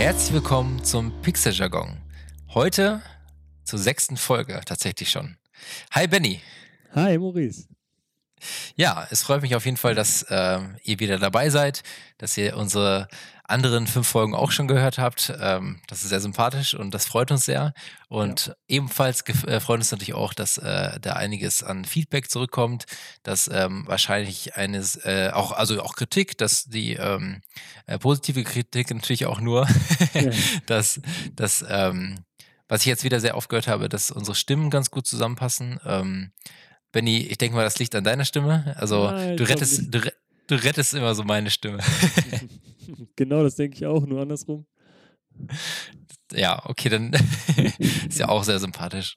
Herzlich willkommen zum Pixel-Jargon. Heute zur sechsten Folge tatsächlich schon. Hi Benny. Hi Maurice. Ja, es freut mich auf jeden Fall, dass äh, ihr wieder dabei seid, dass ihr unsere anderen fünf Folgen auch schon gehört habt. Ähm, das ist sehr sympathisch und das freut uns sehr. Und ja. ebenfalls äh, freut uns natürlich auch, dass äh, da einiges an Feedback zurückkommt, dass ähm, wahrscheinlich eines, äh, auch, also auch Kritik, dass die ähm, äh, positive Kritik natürlich auch nur, ja. dass, dass ähm, was ich jetzt wieder sehr oft gehört habe, dass unsere Stimmen ganz gut zusammenpassen. Ähm, Benny, ich denke mal, das liegt an deiner Stimme. Also Nein, du rettest, du, du, rettest immer so meine Stimme. genau, das denke ich auch, nur andersrum. Ja, okay, dann ist ja auch sehr sympathisch.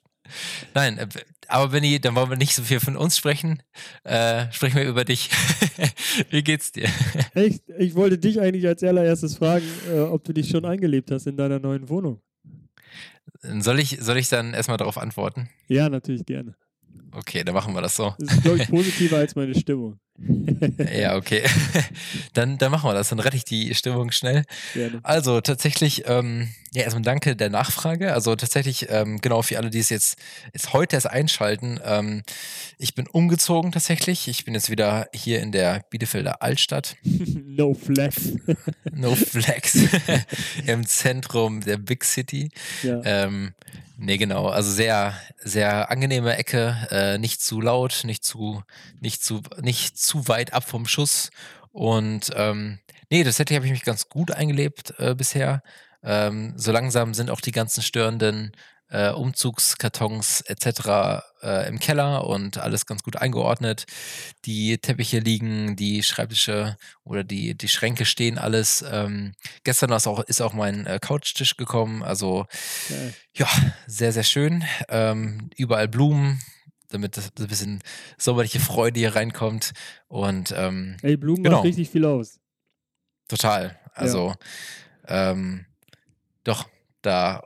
Nein, äh, aber Benny, dann wollen wir nicht so viel von uns sprechen. Äh, sprechen wir über dich. Wie geht's dir? Ich, ich wollte dich eigentlich als allererstes fragen, äh, ob du dich schon eingelebt hast in deiner neuen Wohnung. Soll ich, soll ich dann erstmal darauf antworten? Ja, natürlich gerne. Okay, dann machen wir das so. Das ist, glaube ich, positiver als meine Stimmung. ja, okay. Dann, dann machen wir das. Dann rette ich die Stimmung schnell. Gerne. Also tatsächlich, ähm, ja, erstmal danke der Nachfrage. Also tatsächlich, ähm, genau für alle, die es jetzt, jetzt heute erst einschalten. Ähm, ich bin umgezogen tatsächlich. Ich bin jetzt wieder hier in der Bielefelder Altstadt. no flex. no flex. Im Zentrum der Big City. Ja. Ähm, Nee, genau. Also sehr, sehr angenehme Ecke, äh, nicht zu laut, nicht zu, nicht zu, nicht zu weit ab vom Schuss. Und ähm, nee, das hätte habe ich mich ganz gut eingelebt äh, bisher. Ähm, so langsam sind auch die ganzen störenden äh, Umzugskartons etc. Äh, im Keller und alles ganz gut eingeordnet. Die Teppiche liegen, die Schreibtische oder die, die Schränke stehen alles. Ähm, gestern ist auch, ist auch mein äh, Couchtisch gekommen. Also okay. ja, sehr, sehr schön. Ähm, überall Blumen, damit das ein bisschen sommerliche Freude hier reinkommt. Und ähm, Ey, Blumen genau. macht richtig viel aus. Total. Also ja. ähm, doch, da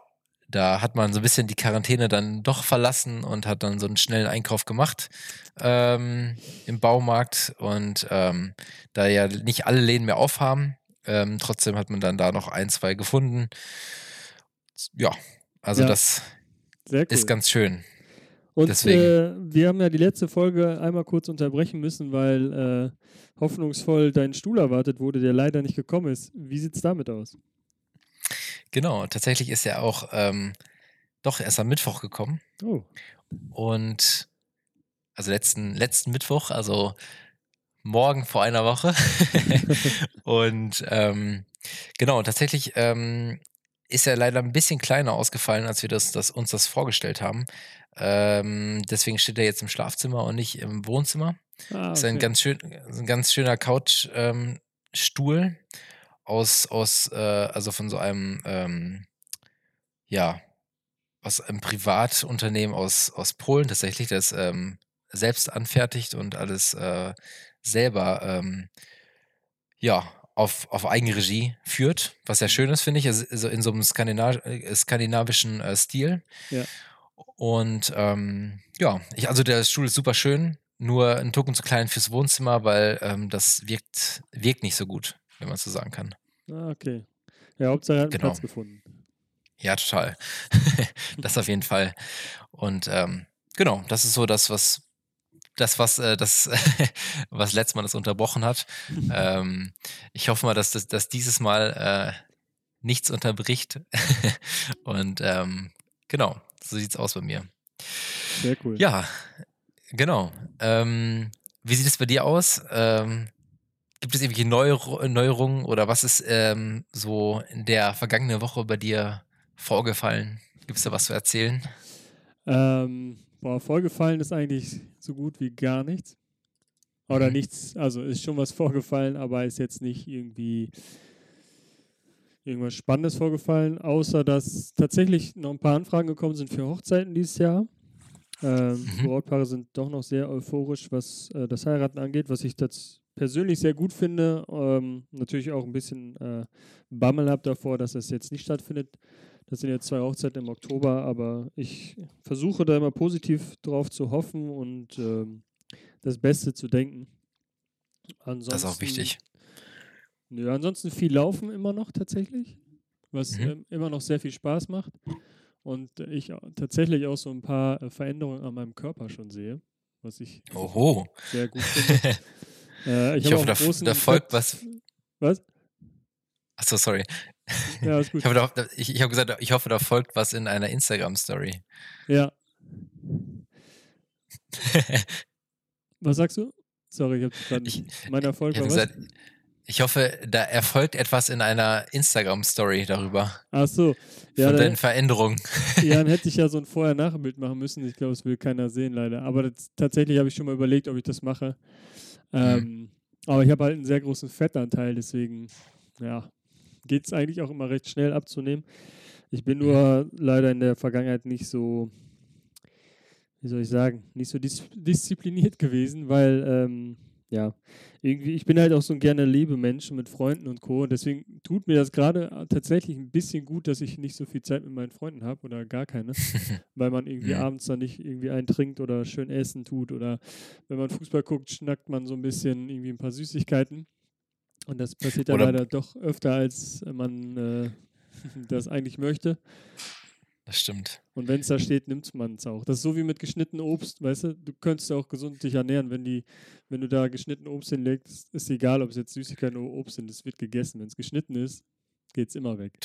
da hat man so ein bisschen die Quarantäne dann doch verlassen und hat dann so einen schnellen Einkauf gemacht ähm, im Baumarkt. Und ähm, da ja nicht alle Läden mehr aufhaben, ähm, trotzdem hat man dann da noch ein, zwei gefunden. Ja, also ja. das cool. ist ganz schön. Und äh, wir haben ja die letzte Folge einmal kurz unterbrechen müssen, weil äh, hoffnungsvoll dein Stuhl erwartet wurde, der leider nicht gekommen ist. Wie sieht es damit aus? Genau, tatsächlich ist er auch ähm, doch erst am Mittwoch gekommen. Oh. Und also letzten, letzten Mittwoch, also morgen vor einer Woche. und ähm, genau, tatsächlich ähm, ist er leider ein bisschen kleiner ausgefallen, als wir das, das uns das vorgestellt haben. Ähm, deswegen steht er jetzt im Schlafzimmer und nicht im Wohnzimmer. Ah, okay. Ist ein ganz schön, ein ganz schöner Couchstuhl. Ähm, aus, aus äh, also von so einem, ähm, ja, aus einem Privatunternehmen aus, aus Polen tatsächlich, das ähm, selbst anfertigt und alles äh, selber, ähm, ja, auf, auf Eigenregie führt, was sehr schön ist, finde ich, also in so einem Skandinav äh, skandinavischen äh, Stil. Ja. Und ähm, ja, ich, also der Stuhl ist super schön, nur ein Token zu klein fürs Wohnzimmer, weil ähm, das wirkt, wirkt nicht so gut wenn man so sagen kann. Ah, okay. Ja, Hauptsache er hat genau. Platz gefunden. Ja, total. das auf jeden Fall. Und ähm, genau, das ist so das, was das, was äh, das, was letztes Mal das unterbrochen hat. ähm, ich hoffe mal, dass, das, dass dieses Mal äh, nichts unterbricht. Und ähm, genau, so sieht es aus bei mir. Sehr cool. Ja, genau. Ähm, wie sieht es bei dir aus? Ähm, Gibt es irgendwelche Neu Neuerungen oder was ist ähm, so in der vergangenen Woche bei dir vorgefallen? Gibt es da was zu erzählen? Ähm, boah, vorgefallen ist eigentlich so gut wie gar nichts. Oder mhm. nichts, also ist schon was vorgefallen, aber ist jetzt nicht irgendwie irgendwas Spannendes vorgefallen, außer dass tatsächlich noch ein paar Anfragen gekommen sind für Hochzeiten dieses Jahr. Ähm, mhm. Brautpaare sind doch noch sehr euphorisch, was äh, das Heiraten angeht, was ich das persönlich sehr gut finde. Ähm, natürlich auch ein bisschen äh, Bammel habe davor, dass das jetzt nicht stattfindet. Das sind jetzt zwei Hochzeiten im Oktober, aber ich versuche da immer positiv drauf zu hoffen und ähm, das Beste zu denken. Ansonsten, das ist auch wichtig. Ja, ansonsten viel laufen immer noch tatsächlich. was mhm. äh, immer noch sehr viel Spaß macht. Und ich tatsächlich auch so ein paar äh, Veränderungen an meinem Körper schon sehe, was ich Oho. sehr gut finde. äh, ich, ich hoffe, da, da folgt was. Was? Achso, sorry. Ja, ist gut. Ich habe, da, ich, ich habe gesagt, ich hoffe, da folgt was in einer Instagram-Story. Ja. was sagst du? Sorry, ich habe gerade nicht. Mein Erfolg war was? Gesagt, ich hoffe, da erfolgt etwas in einer Instagram-Story darüber. Ach so. Ja, von deinen Veränderungen. Ja, dann hätte ich ja so ein Vorher-Nachher-Bild machen müssen. Ich glaube, es will keiner sehen, leider. Aber das, tatsächlich habe ich schon mal überlegt, ob ich das mache. Mhm. Ähm, mhm. Aber ich habe halt einen sehr großen Fettanteil, deswegen, ja, geht es eigentlich auch immer recht schnell abzunehmen. Ich bin nur leider in der Vergangenheit nicht so, wie soll ich sagen, nicht so dis diszipliniert gewesen, weil ähm, ja, irgendwie, ich bin halt auch so ein gerne Lebemensch mit Freunden und Co. Und deswegen tut mir das gerade tatsächlich ein bisschen gut, dass ich nicht so viel Zeit mit meinen Freunden habe oder gar keine, weil man irgendwie ja. abends dann nicht irgendwie eintrinkt oder schön essen tut oder wenn man Fußball guckt, schnackt man so ein bisschen irgendwie ein paar Süßigkeiten. Und das passiert dann leider doch öfter, als man äh, das eigentlich möchte. Das stimmt. Und wenn es da steht, nimmt man es auch. Das ist so wie mit geschnittenem Obst, weißt du? Du könntest auch gesund dich ernähren, wenn die, wenn du da geschnitten Obst hinlegst, ist egal, ob es jetzt Süßigkeiten oder Obst sind, es wird gegessen. Wenn es geschnitten ist, geht es immer weg.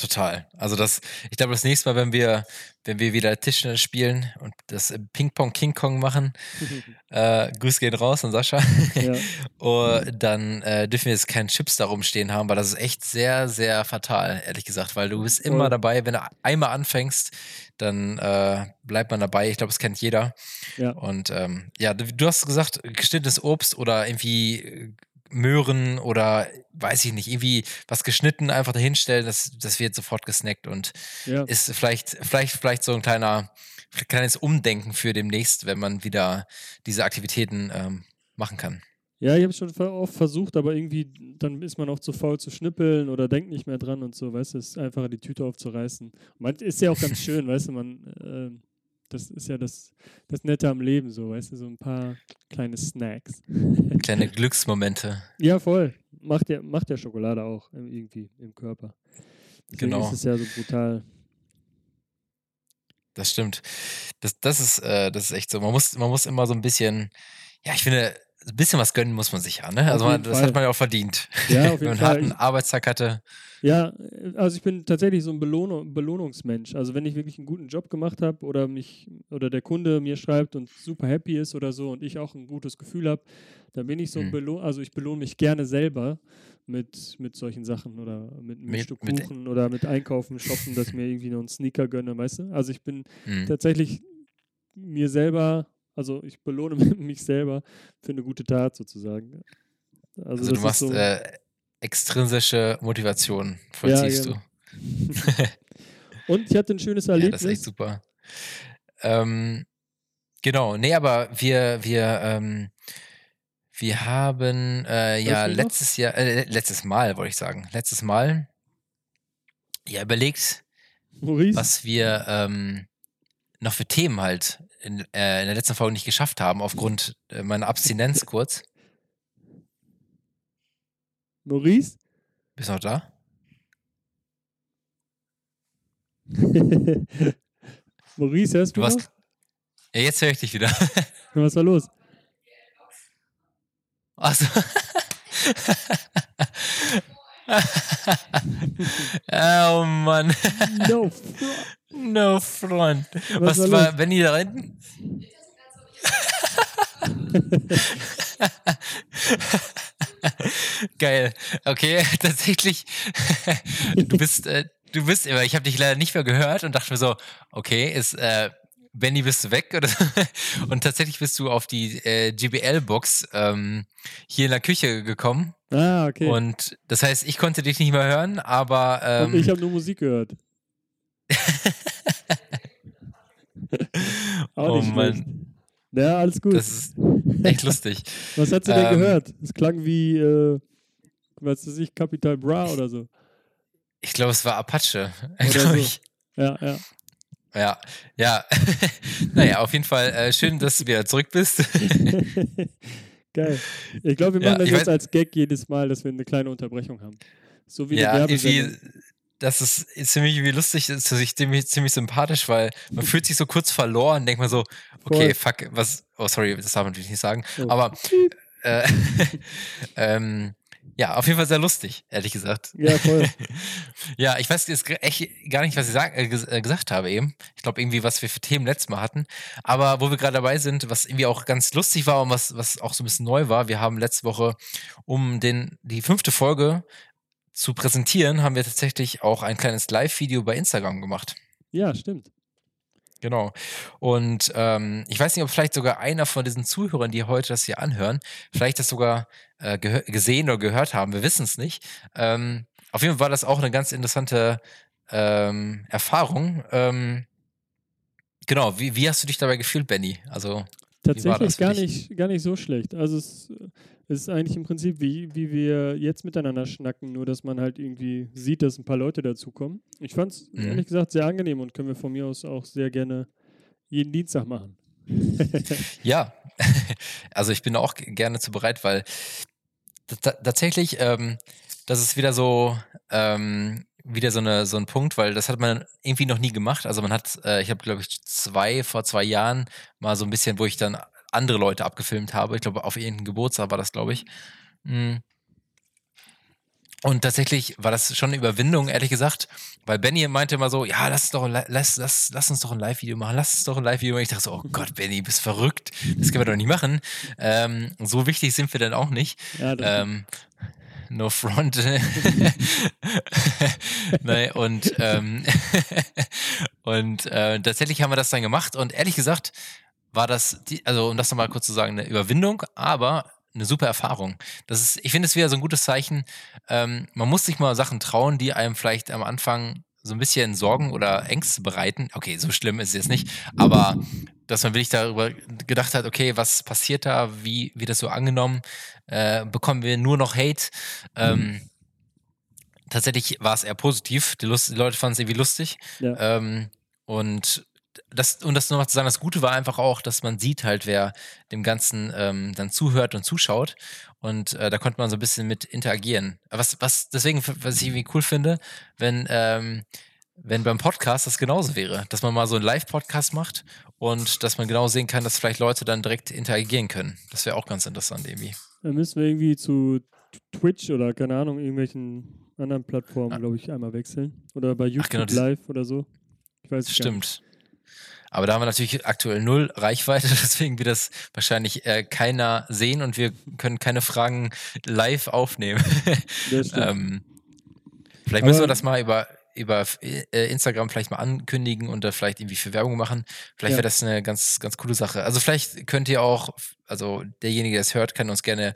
Total. Also das, ich glaube, das nächste Mal, wenn wir, wenn wir wieder Tischtennis spielen und das Ping-Pong King Kong machen, äh, Grüß gehen raus an Sascha. Ja. und dann äh, dürfen wir jetzt keinen Chips da rumstehen haben, weil das ist echt sehr, sehr fatal, ehrlich gesagt, weil du bist immer dabei, wenn du einmal anfängst, dann äh, bleibt man dabei. Ich glaube, das kennt jeder. Ja. Und ähm, ja, du hast gesagt, geschnittenes Obst oder irgendwie Möhren oder weiß ich nicht, irgendwie was geschnitten einfach dahinstellen, das, das wird sofort gesnackt und ja. ist vielleicht, vielleicht, vielleicht so ein kleiner, kleines Umdenken für demnächst, wenn man wieder diese Aktivitäten ähm, machen kann. Ja, ich habe es schon oft versucht, aber irgendwie dann ist man auch zu faul zu schnippeln oder denkt nicht mehr dran und so, weißt du, es ist einfacher die Tüte aufzureißen. Man ist ja auch ganz schön, weißt du, man äh, das ist ja das, das Nette am Leben, so, weißt du, so ein paar kleine Snacks. Kleine Glücksmomente. Ja, voll. Macht ja, macht ja Schokolade auch irgendwie im Körper. Deswegen genau. ist es ja so brutal. Das stimmt. Das, das, ist, äh, das ist echt so. Man muss, man muss immer so ein bisschen, ja, ich finde, ein bisschen was gönnen muss man sich ja, ne? Also man, das hat man ja auch verdient. Ja, auf jeden Wenn man Fall. einen Arbeitstag hatte. Ja, also ich bin tatsächlich so ein Belohn Belohnungsmensch. Also wenn ich wirklich einen guten Job gemacht habe oder mich oder der Kunde mir schreibt und super happy ist oder so und ich auch ein gutes Gefühl habe, dann bin ich so ein hm. Belohn, also ich belohne mich gerne selber mit, mit solchen Sachen oder mit, mit, mit Stück Kuchen mit oder mit Einkaufen, Shoppen, dass ich mir irgendwie noch einen Sneaker gönne, weißt du? Also ich bin mhm. tatsächlich mir selber also ich belohne mich selber für eine gute Tat sozusagen. Also, also du machst so äh, extrinsische Motivation, vollziehst ja, genau. du. Und ich hatte ein schönes Erlebnis. Ja, das ist echt super. Ähm, genau, nee, aber wir, wir, ähm, wir haben äh, ja letztes Jahr, äh, letztes Mal wollte ich sagen, letztes Mal ja überlegt, Maurice? was wir ähm, noch für Themen halt in, äh, in der letzten Folge nicht geschafft haben, aufgrund äh, meiner Abstinenz kurz. Maurice? Bist du noch da? Maurice, hörst du, du warst, Ja, jetzt höre ich dich wieder. Was war los? Achso. oh Mann. No No front. Was, Was war, wenn die da hinten? Geil. Okay, tatsächlich. du bist, äh, du bist, aber ich habe dich leider nicht mehr gehört und dachte mir so, okay, ist äh, Benny bist du weg oder und tatsächlich bist du auf die äh, GBL-Box ähm, hier in der Küche gekommen. Ah, okay. Und das heißt, ich konnte dich nicht mehr hören, aber ähm, und ich habe nur Musik gehört. oh Mann. Ja, alles gut. Das ist echt lustig. Was hast du denn ähm, gehört? Es klang wie, äh, was weiß ich, Capital Bra oder so. Ich glaube, es war Apache, glaube ich. Ja, ja. Ja, ja. naja, auf jeden Fall äh, schön, dass du wieder zurück bist. Geil. Ich glaube, wir machen ja, das jetzt als Gag jedes Mal, dass wir eine kleine Unterbrechung haben. So wie ja, irgendwie, das ist ziemlich wie lustig, das ist ziemlich, ziemlich sympathisch, weil man fühlt sich so kurz verloren, denkt man so, okay, fuck, was, oh sorry, das darf man natürlich nicht sagen, oh. aber äh, ähm, ja, auf jeden Fall sehr lustig, ehrlich gesagt. Ja, voll. ja, ich weiß jetzt echt gar nicht, was ich sag, äh, äh, gesagt habe eben. Ich glaube irgendwie, was wir für Themen letztes Mal hatten. Aber wo wir gerade dabei sind, was irgendwie auch ganz lustig war und was, was auch so ein bisschen neu war, wir haben letzte Woche, um den, die fünfte Folge zu präsentieren, haben wir tatsächlich auch ein kleines Live-Video bei Instagram gemacht. Ja, stimmt. Genau. Und ähm, ich weiß nicht, ob vielleicht sogar einer von diesen Zuhörern, die heute das hier anhören, vielleicht das sogar äh, gesehen oder gehört haben. Wir wissen es nicht. Ähm, auf jeden Fall war das auch eine ganz interessante ähm, Erfahrung. Ähm, genau. Wie, wie hast du dich dabei gefühlt, Benny? Also tatsächlich gar nicht, gar nicht so schlecht. Also es, es, ist eigentlich im Prinzip wie, wie wir jetzt miteinander schnacken, nur dass man halt irgendwie sieht, dass ein paar Leute dazukommen. Ich fand es mhm. ehrlich gesagt sehr angenehm und können wir von mir aus auch sehr gerne jeden Dienstag machen. ja, also ich bin auch gerne zu bereit, weil tatsächlich, ähm, das ist wieder so, ähm, wieder so, eine, so ein Punkt, weil das hat man irgendwie noch nie gemacht. Also man hat, äh, ich habe glaube ich zwei, vor zwei Jahren mal so ein bisschen, wo ich dann andere Leute abgefilmt habe. Ich glaube, auf irgendeinem Geburtstag war das, glaube ich. Mhm. Und tatsächlich war das schon eine Überwindung, ehrlich gesagt, weil Benny meinte immer so, ja, lass, doch, lass, lass, lass uns doch ein Live-Video machen, lass uns doch ein Live-Video machen. Ich dachte so, oh Gott, Benny, bist verrückt, das können wir doch nicht machen. Ähm, so wichtig sind wir dann auch nicht. Ja, ähm, no front. Nein, und ähm, und äh, tatsächlich haben wir das dann gemacht und ehrlich gesagt war das, die, also um das nochmal kurz zu sagen, eine Überwindung, aber eine super Erfahrung. Das ist, ich finde es wieder so ein gutes Zeichen. Ähm, man muss sich mal Sachen trauen, die einem vielleicht am Anfang so ein bisschen Sorgen oder Ängste bereiten. Okay, so schlimm ist es jetzt nicht, aber dass man wirklich darüber gedacht hat, okay, was passiert da, wie wird das so angenommen, äh, bekommen wir nur noch Hate. Ähm, tatsächlich war es eher positiv. Die, Lust, die Leute fanden es irgendwie lustig. Ja. Ähm, und das, und das nur noch zu sagen, das Gute war einfach auch, dass man sieht halt, wer dem Ganzen ähm, dann zuhört und zuschaut. Und äh, da konnte man so ein bisschen mit interagieren. Was, was deswegen, was ich irgendwie cool finde, wenn, ähm, wenn beim Podcast das genauso wäre, dass man mal so einen Live-Podcast macht und dass man genau sehen kann, dass vielleicht Leute dann direkt interagieren können. Das wäre auch ganz interessant irgendwie. Dann müssen wir irgendwie zu Twitch oder keine Ahnung, irgendwelchen anderen Plattformen, ah. glaube ich, einmal wechseln. Oder bei YouTube Ach, genau, Live oder so. Ich weiß Stimmt. Aber da haben wir natürlich aktuell null Reichweite, deswegen wird das wahrscheinlich äh, keiner sehen und wir können keine Fragen live aufnehmen. ähm, vielleicht müssen wir das mal über, über äh, Instagram vielleicht mal ankündigen und da vielleicht irgendwie für Werbung machen. Vielleicht ja. wäre das eine ganz, ganz coole Sache. Also vielleicht könnt ihr auch, also derjenige, der es hört, kann uns gerne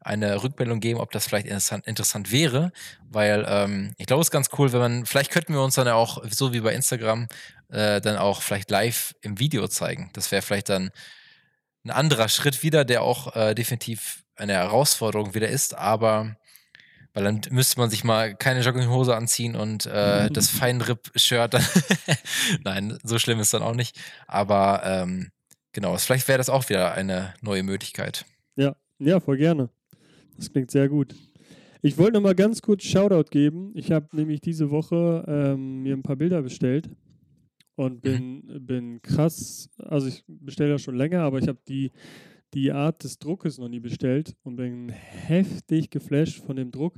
eine Rückmeldung geben, ob das vielleicht interessant, interessant wäre, weil ähm, ich glaube, es ist ganz cool, wenn man, vielleicht könnten wir uns dann auch, so wie bei Instagram, äh, dann auch vielleicht live im Video zeigen. Das wäre vielleicht dann ein anderer Schritt wieder, der auch äh, definitiv eine Herausforderung wieder ist, aber weil dann müsste man sich mal keine Jogginghose anziehen und äh, das Feinripp-Shirt. Nein, so schlimm ist dann auch nicht. Aber ähm, genau, vielleicht wäre das auch wieder eine neue Möglichkeit. Ja, ja, voll gerne. Das klingt sehr gut. Ich wollte noch mal ganz kurz Shoutout geben. Ich habe nämlich diese Woche ähm, mir ein paar Bilder bestellt und mhm. bin, mhm. bin krass, also ich bestelle ja schon länger, aber ich habe die, die Art des Druckes noch nie bestellt und bin heftig geflasht von dem Druck.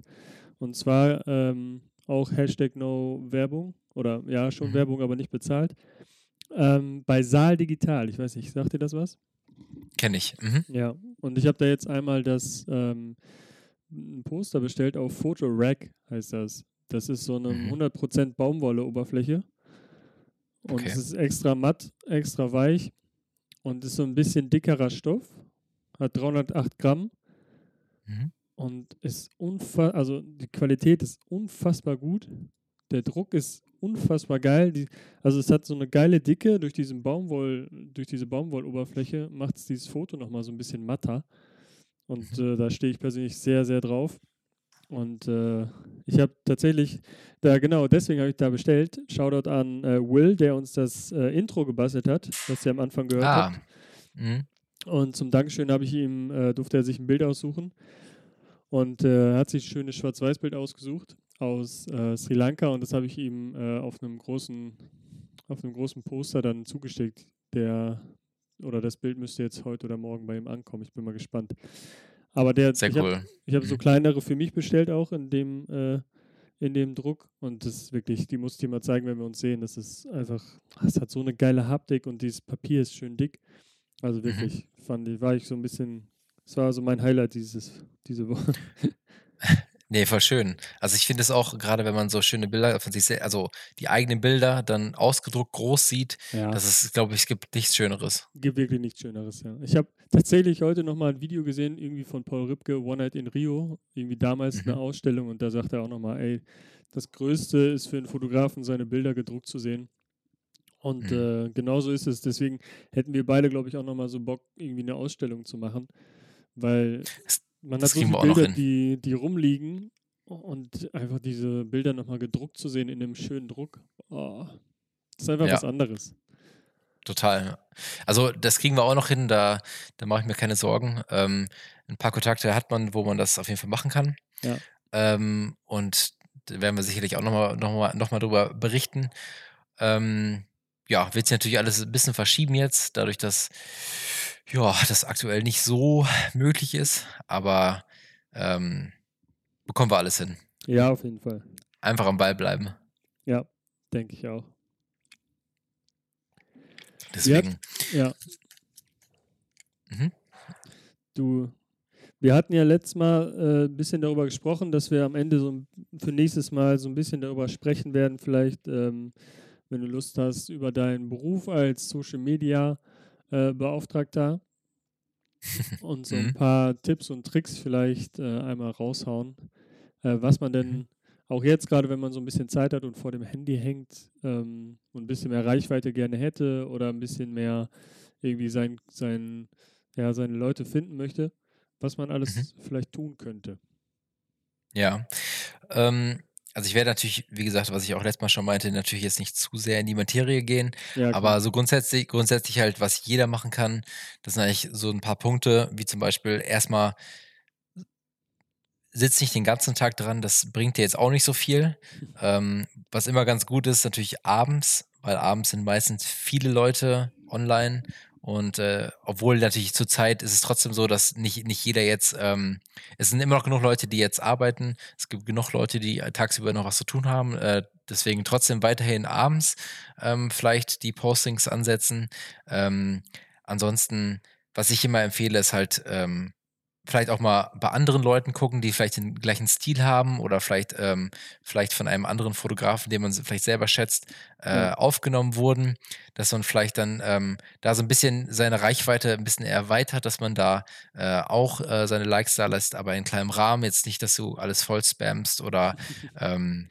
Und zwar ähm, auch Hashtag No Werbung oder ja, schon mhm. Werbung, aber nicht bezahlt. Ähm, bei Saal Digital, ich weiß nicht, sagt ihr das was? Kenne ich. Mhm. Ja, und ich habe da jetzt einmal das ähm, ein Poster bestellt auf Photo Rack, heißt das. Das ist so eine mhm. 100% Baumwolle-Oberfläche. Und okay. es ist extra matt, extra weich und ist so ein bisschen dickerer Stoff. Hat 308 Gramm. Mhm. Und ist unfassbar, also die Qualität ist unfassbar gut. Der Druck ist unfassbar geil. Die, also es hat so eine geile Dicke durch diesen Baumwoll, durch diese Baumwolloberfläche macht es dieses Foto nochmal so ein bisschen matter. Und äh, da stehe ich persönlich sehr, sehr drauf. Und äh, ich habe tatsächlich, da genau deswegen habe ich da bestellt. Shoutout an äh, Will, der uns das äh, Intro gebastelt hat, was ihr am Anfang gehört ah. habt. Mhm. Und zum Dankeschön habe ich ihm, äh, durfte er sich ein Bild aussuchen. Und äh, hat sich ein schönes Schwarz-Weiß-Bild ausgesucht. Aus äh, Sri Lanka und das habe ich ihm äh, auf einem großen auf einem großen Poster dann zugeschickt. Der oder das Bild müsste jetzt heute oder morgen bei ihm ankommen. Ich bin mal gespannt. Aber der, Sehr ich cool. habe hab so mhm. kleinere für mich bestellt auch in dem äh, in dem Druck und das ist wirklich, die muss ich dir mal zeigen, wenn wir uns sehen. Das ist einfach, es hat so eine geile Haptik und dieses Papier ist schön dick. Also mhm. wirklich, mhm. fand ich, war ich so ein bisschen, es war so mein Highlight dieses, diese Woche. Nee, voll schön. Also ich finde es auch, gerade wenn man so schöne Bilder von sich, also die eigenen Bilder dann ausgedruckt groß sieht, ja. das ist, glaube ich, es gibt nichts Schöneres. Gibt wirklich nichts Schöneres, ja. Ich habe tatsächlich heute nochmal ein Video gesehen, irgendwie von Paul Ripke, One Night in Rio, irgendwie damals mhm. eine Ausstellung und da sagt er auch nochmal, ey, das Größte ist für einen Fotografen, seine Bilder gedruckt zu sehen. Und mhm. äh, genauso ist es. Deswegen hätten wir beide, glaube ich, auch nochmal so Bock, irgendwie eine Ausstellung zu machen. Weil man das hat so viele Bilder, die, die rumliegen und einfach diese Bilder nochmal gedruckt zu sehen in einem schönen Druck, oh, das ist einfach ja. was anderes. Total. Also das kriegen wir auch noch hin, da, da mache ich mir keine Sorgen. Ähm, ein paar Kontakte hat man, wo man das auf jeden Fall machen kann. Ja. Ähm, und da werden wir sicherlich auch nochmal noch mal, noch mal drüber berichten. Ähm, ja, wird sich natürlich alles ein bisschen verschieben jetzt, dadurch, dass ja, das aktuell nicht so möglich ist, aber ähm, bekommen wir alles hin. Ja, auf jeden Fall. Einfach am Ball bleiben. Ja, denke ich auch. Deswegen. Ja. Mhm. Du, wir hatten ja letztes Mal äh, ein bisschen darüber gesprochen, dass wir am Ende so für nächstes Mal so ein bisschen darüber sprechen werden, vielleicht, ähm, wenn du Lust hast, über deinen Beruf als Social Media äh, Beauftragter und so ein mhm. paar Tipps und Tricks vielleicht äh, einmal raushauen, äh, was man denn mhm. auch jetzt gerade, wenn man so ein bisschen Zeit hat und vor dem Handy hängt ähm, und ein bisschen mehr Reichweite gerne hätte oder ein bisschen mehr irgendwie sein, sein, ja, seine Leute finden möchte, was man alles mhm. vielleicht tun könnte. Ja, ähm, also ich werde natürlich, wie gesagt, was ich auch letztes Mal schon meinte, natürlich jetzt nicht zu sehr in die Materie gehen, ja, aber so grundsätzlich, grundsätzlich halt, was jeder machen kann, das sind eigentlich so ein paar Punkte, wie zum Beispiel erstmal sitzt nicht den ganzen Tag dran, das bringt dir jetzt auch nicht so viel. Ähm, was immer ganz gut ist, natürlich abends, weil abends sind meistens viele Leute online und äh, obwohl natürlich zur Zeit ist es trotzdem so, dass nicht, nicht jeder jetzt, ähm, es sind immer noch genug Leute, die jetzt arbeiten. Es gibt genug Leute, die tagsüber noch was zu tun haben. Äh, deswegen trotzdem weiterhin abends ähm, vielleicht die Postings ansetzen. Ähm, ansonsten, was ich immer empfehle, ist halt ähm, vielleicht auch mal bei anderen Leuten gucken, die vielleicht den gleichen Stil haben oder vielleicht, ähm, vielleicht von einem anderen Fotografen, den man vielleicht selber schätzt, äh, ja. aufgenommen wurden, dass man vielleicht dann ähm, da so ein bisschen seine Reichweite ein bisschen erweitert, dass man da äh, auch äh, seine Likes da lässt, aber in kleinem Rahmen, jetzt nicht, dass du alles voll spammst oder ähm,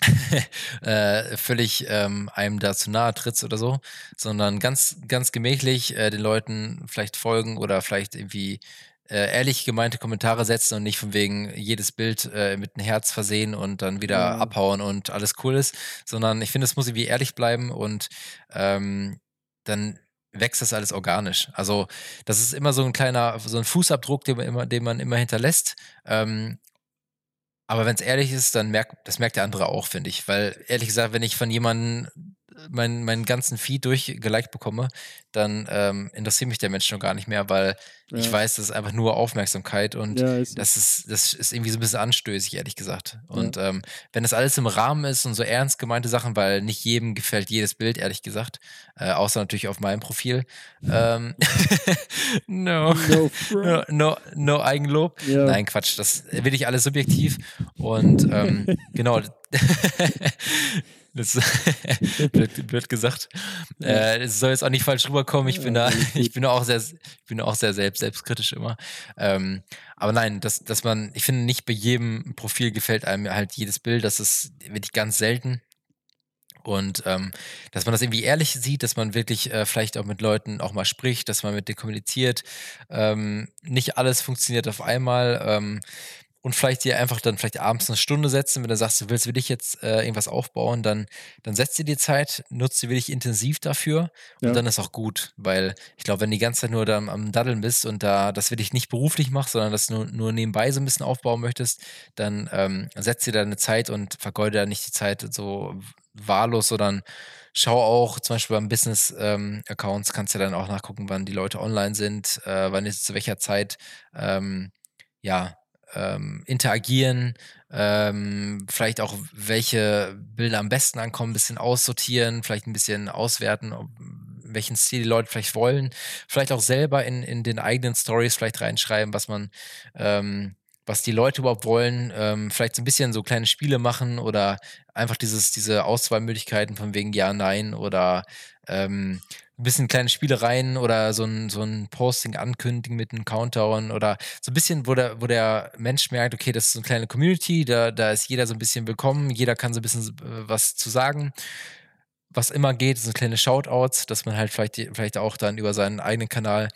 äh, völlig ähm, einem da zu nahe trittst oder so, sondern ganz, ganz gemächlich äh, den Leuten vielleicht folgen oder vielleicht irgendwie äh, ehrlich gemeinte Kommentare setzen und nicht von wegen jedes Bild äh, mit einem Herz versehen und dann wieder ja. abhauen und alles cool ist, sondern ich finde, es muss irgendwie ehrlich bleiben und ähm, dann wächst das alles organisch. Also das ist immer so ein kleiner, so ein Fußabdruck, den man immer, den man immer hinterlässt. Ähm, aber wenn es ehrlich ist, dann merkt, das merkt der andere auch, finde ich. Weil ehrlich gesagt, wenn ich von jemandem meinen, meinen ganzen Feed durchgeliked bekomme, dann ähm, interessiert mich der Mensch schon gar nicht mehr, weil ja. ich weiß, das ist einfach nur Aufmerksamkeit und ja, ist das, ist, das ist irgendwie so ein bisschen anstößig, ehrlich gesagt. Und ja. ähm, wenn das alles im Rahmen ist und so ernst gemeinte Sachen, weil nicht jedem gefällt jedes Bild, ehrlich gesagt, äh, außer natürlich auf meinem Profil. Ähm, no. No, no, no, no Eigenlob. Nein, Quatsch, das will ich alles subjektiv. Und ähm, genau. Das blöd, blöd gesagt. Äh, es soll jetzt auch nicht falsch rüberkommen. Ich bin da, ich bin auch sehr, ich bin auch sehr selbst, selbstkritisch immer. Ähm, aber nein, dass, dass man, ich finde, nicht bei jedem Profil gefällt einem halt jedes Bild. Das ist wirklich ganz selten. Und ähm, dass man das irgendwie ehrlich sieht, dass man wirklich äh, vielleicht auch mit Leuten auch mal spricht, dass man mit denen kommuniziert. Ähm, nicht alles funktioniert auf einmal. Ähm, und vielleicht dir einfach dann vielleicht abends eine Stunde setzen, wenn du sagst, du willst wirklich jetzt äh, irgendwas aufbauen, dann, dann setzt dir die Zeit, nutzt sie wirklich intensiv dafür und ja. dann ist auch gut, weil ich glaube, wenn du die ganze Zeit nur da am Daddeln bist und da das wirklich nicht beruflich machst, sondern das nur, nur nebenbei so ein bisschen aufbauen möchtest, dann ähm, setzt dir deine Zeit und vergeude da nicht die Zeit so wahllos, sondern schau auch zum Beispiel beim Business-Accounts, ähm, kannst du dann auch nachgucken, wann die Leute online sind, äh, wann ist zu welcher Zeit ähm, ja, ähm, interagieren, ähm, vielleicht auch welche Bilder am besten ankommen, ein bisschen aussortieren, vielleicht ein bisschen auswerten, ob, welchen Stil die Leute vielleicht wollen, vielleicht auch selber in, in den eigenen Stories vielleicht reinschreiben, was man ähm, was die Leute überhaupt wollen, ähm, vielleicht so ein bisschen so kleine Spiele machen oder einfach dieses, diese Auswahlmöglichkeiten von wegen Ja, Nein oder ähm, ein bisschen kleine Spielereien oder so ein, so ein Posting ankündigen mit einem Countdown oder so ein bisschen, wo der, wo der Mensch merkt, okay, das ist so eine kleine Community, da, da ist jeder so ein bisschen willkommen, jeder kann so ein bisschen äh, was zu sagen. Was immer geht, sind kleine Shoutouts, dass man halt vielleicht, vielleicht auch dann über seinen eigenen Kanal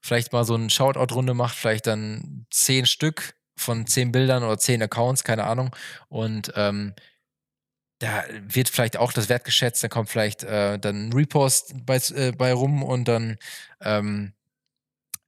vielleicht mal so eine Shoutout-Runde macht, vielleicht dann zehn Stück von zehn Bildern oder zehn Accounts, keine Ahnung. Und ähm, da wird vielleicht auch das wertgeschätzt, da kommt vielleicht äh, dann Repost bei, äh, bei rum und dann ähm,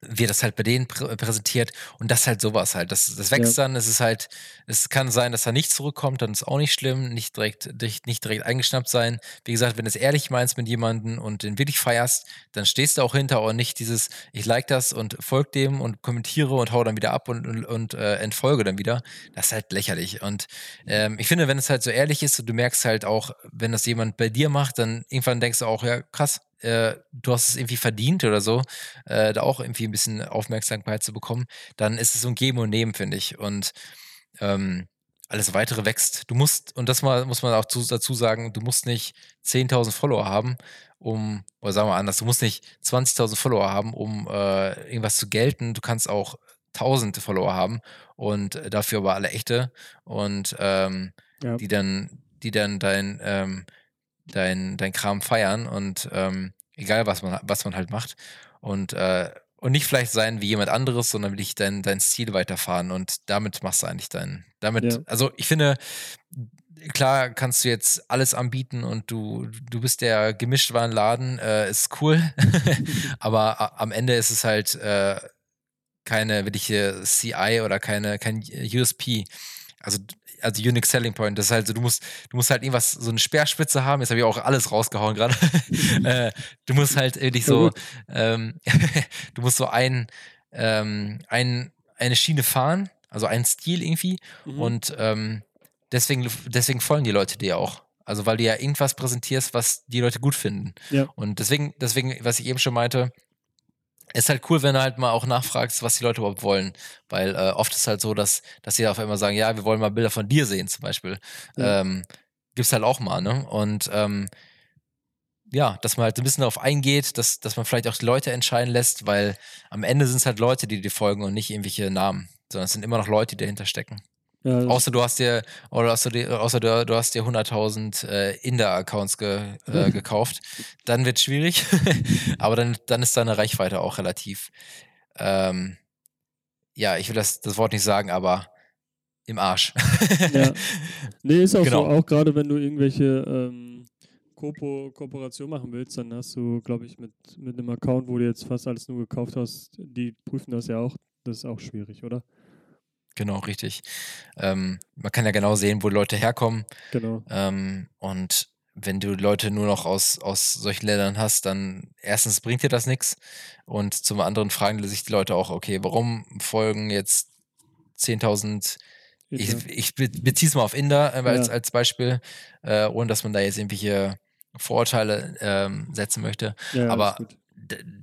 wird das halt bei denen prä präsentiert und das halt sowas halt. Das, das wächst ja. dann, es ist halt, es kann sein, dass da nichts zurückkommt, dann ist auch nicht schlimm, nicht direkt, nicht direkt eingeschnappt sein. Wie gesagt, wenn du es ehrlich meinst mit jemandem und den wirklich feierst, dann stehst du auch hinter und nicht dieses, ich like das und folge dem und kommentiere und hau dann wieder ab und, und, und äh, entfolge dann wieder. Das ist halt lächerlich. Und ähm, ich finde, wenn es halt so ehrlich ist und du merkst halt auch, wenn das jemand bei dir macht, dann irgendwann denkst du auch, ja, krass, äh, du hast es irgendwie verdient oder so, äh, da auch irgendwie ein bisschen Aufmerksamkeit zu bekommen, dann ist es so ein Geben und Nehmen, finde ich. Und ähm, alles weitere wächst. Du musst, und das mal, muss man auch zu, dazu sagen, du musst nicht 10.000 Follower haben, um, oder sagen wir anders, du musst nicht 20.000 Follower haben, um äh, irgendwas zu gelten. Du kannst auch 1000 Follower haben und dafür aber alle echte und ähm, ja. die dann, die dann dein, ähm, dein, dein Kram feiern und ähm, egal was man, was man halt macht. Und, äh, und nicht vielleicht sein wie jemand anderes, sondern wirklich dein, dein Stil weiterfahren und damit machst du eigentlich dein, damit, ja. also ich finde, klar kannst du jetzt alles anbieten und du, du bist der Gemischtwarenladen, äh, ist cool, aber am Ende ist es halt äh, keine wirkliche CI oder keine, kein USP. Also also Unique Selling Point. Das ist halt so, du musst, du musst halt irgendwas, so eine Speerspitze haben. Jetzt habe ich auch alles rausgehauen gerade. äh, du musst halt wirklich so, ähm, du musst so ein, ähm, ein, eine Schiene fahren, also einen Stil irgendwie. Mhm. Und ähm, deswegen, deswegen folgen die Leute dir auch. Also weil du ja irgendwas präsentierst, was die Leute gut finden. Ja. Und deswegen, deswegen, was ich eben schon meinte, ist halt cool, wenn du halt mal auch nachfragst, was die Leute überhaupt wollen. Weil äh, oft ist halt so, dass, dass sie auf einmal sagen, ja, wir wollen mal Bilder von dir sehen, zum Beispiel. Ja. Ähm, gibt's halt auch mal, ne? Und ähm, ja, dass man halt ein bisschen darauf eingeht, dass, dass man vielleicht auch die Leute entscheiden lässt, weil am Ende sind es halt Leute, die dir folgen und nicht irgendwelche Namen, sondern es sind immer noch Leute, die dahinter stecken. Ja, außer du hast dir, oder außer, die, außer du, du hast dir 100.000 äh, Inder-Accounts ge, äh, gekauft, dann wird es schwierig. Aber dann, dann ist deine Reichweite auch relativ, ähm, ja, ich will das, das Wort nicht sagen, aber im Arsch. ja. Nee, ist auch genau. so, auch gerade wenn du irgendwelche ähm, Ko Kooperation machen willst, dann hast du, glaube ich, mit, mit einem Account, wo du jetzt fast alles nur gekauft hast, die prüfen das ja auch. Das ist auch schwierig, oder? Genau, richtig. Ähm, man kann ja genau sehen, wo Leute herkommen. Genau. Ähm, und wenn du Leute nur noch aus, aus solchen Ländern hast, dann erstens bringt dir das nichts. Und zum anderen fragen sich die Leute auch, okay, warum folgen jetzt 10.000 ich, ich beziehe es mal auf Inder äh, als, ja. als Beispiel, äh, ohne dass man da jetzt irgendwelche Vorurteile ähm, setzen möchte. Ja, Aber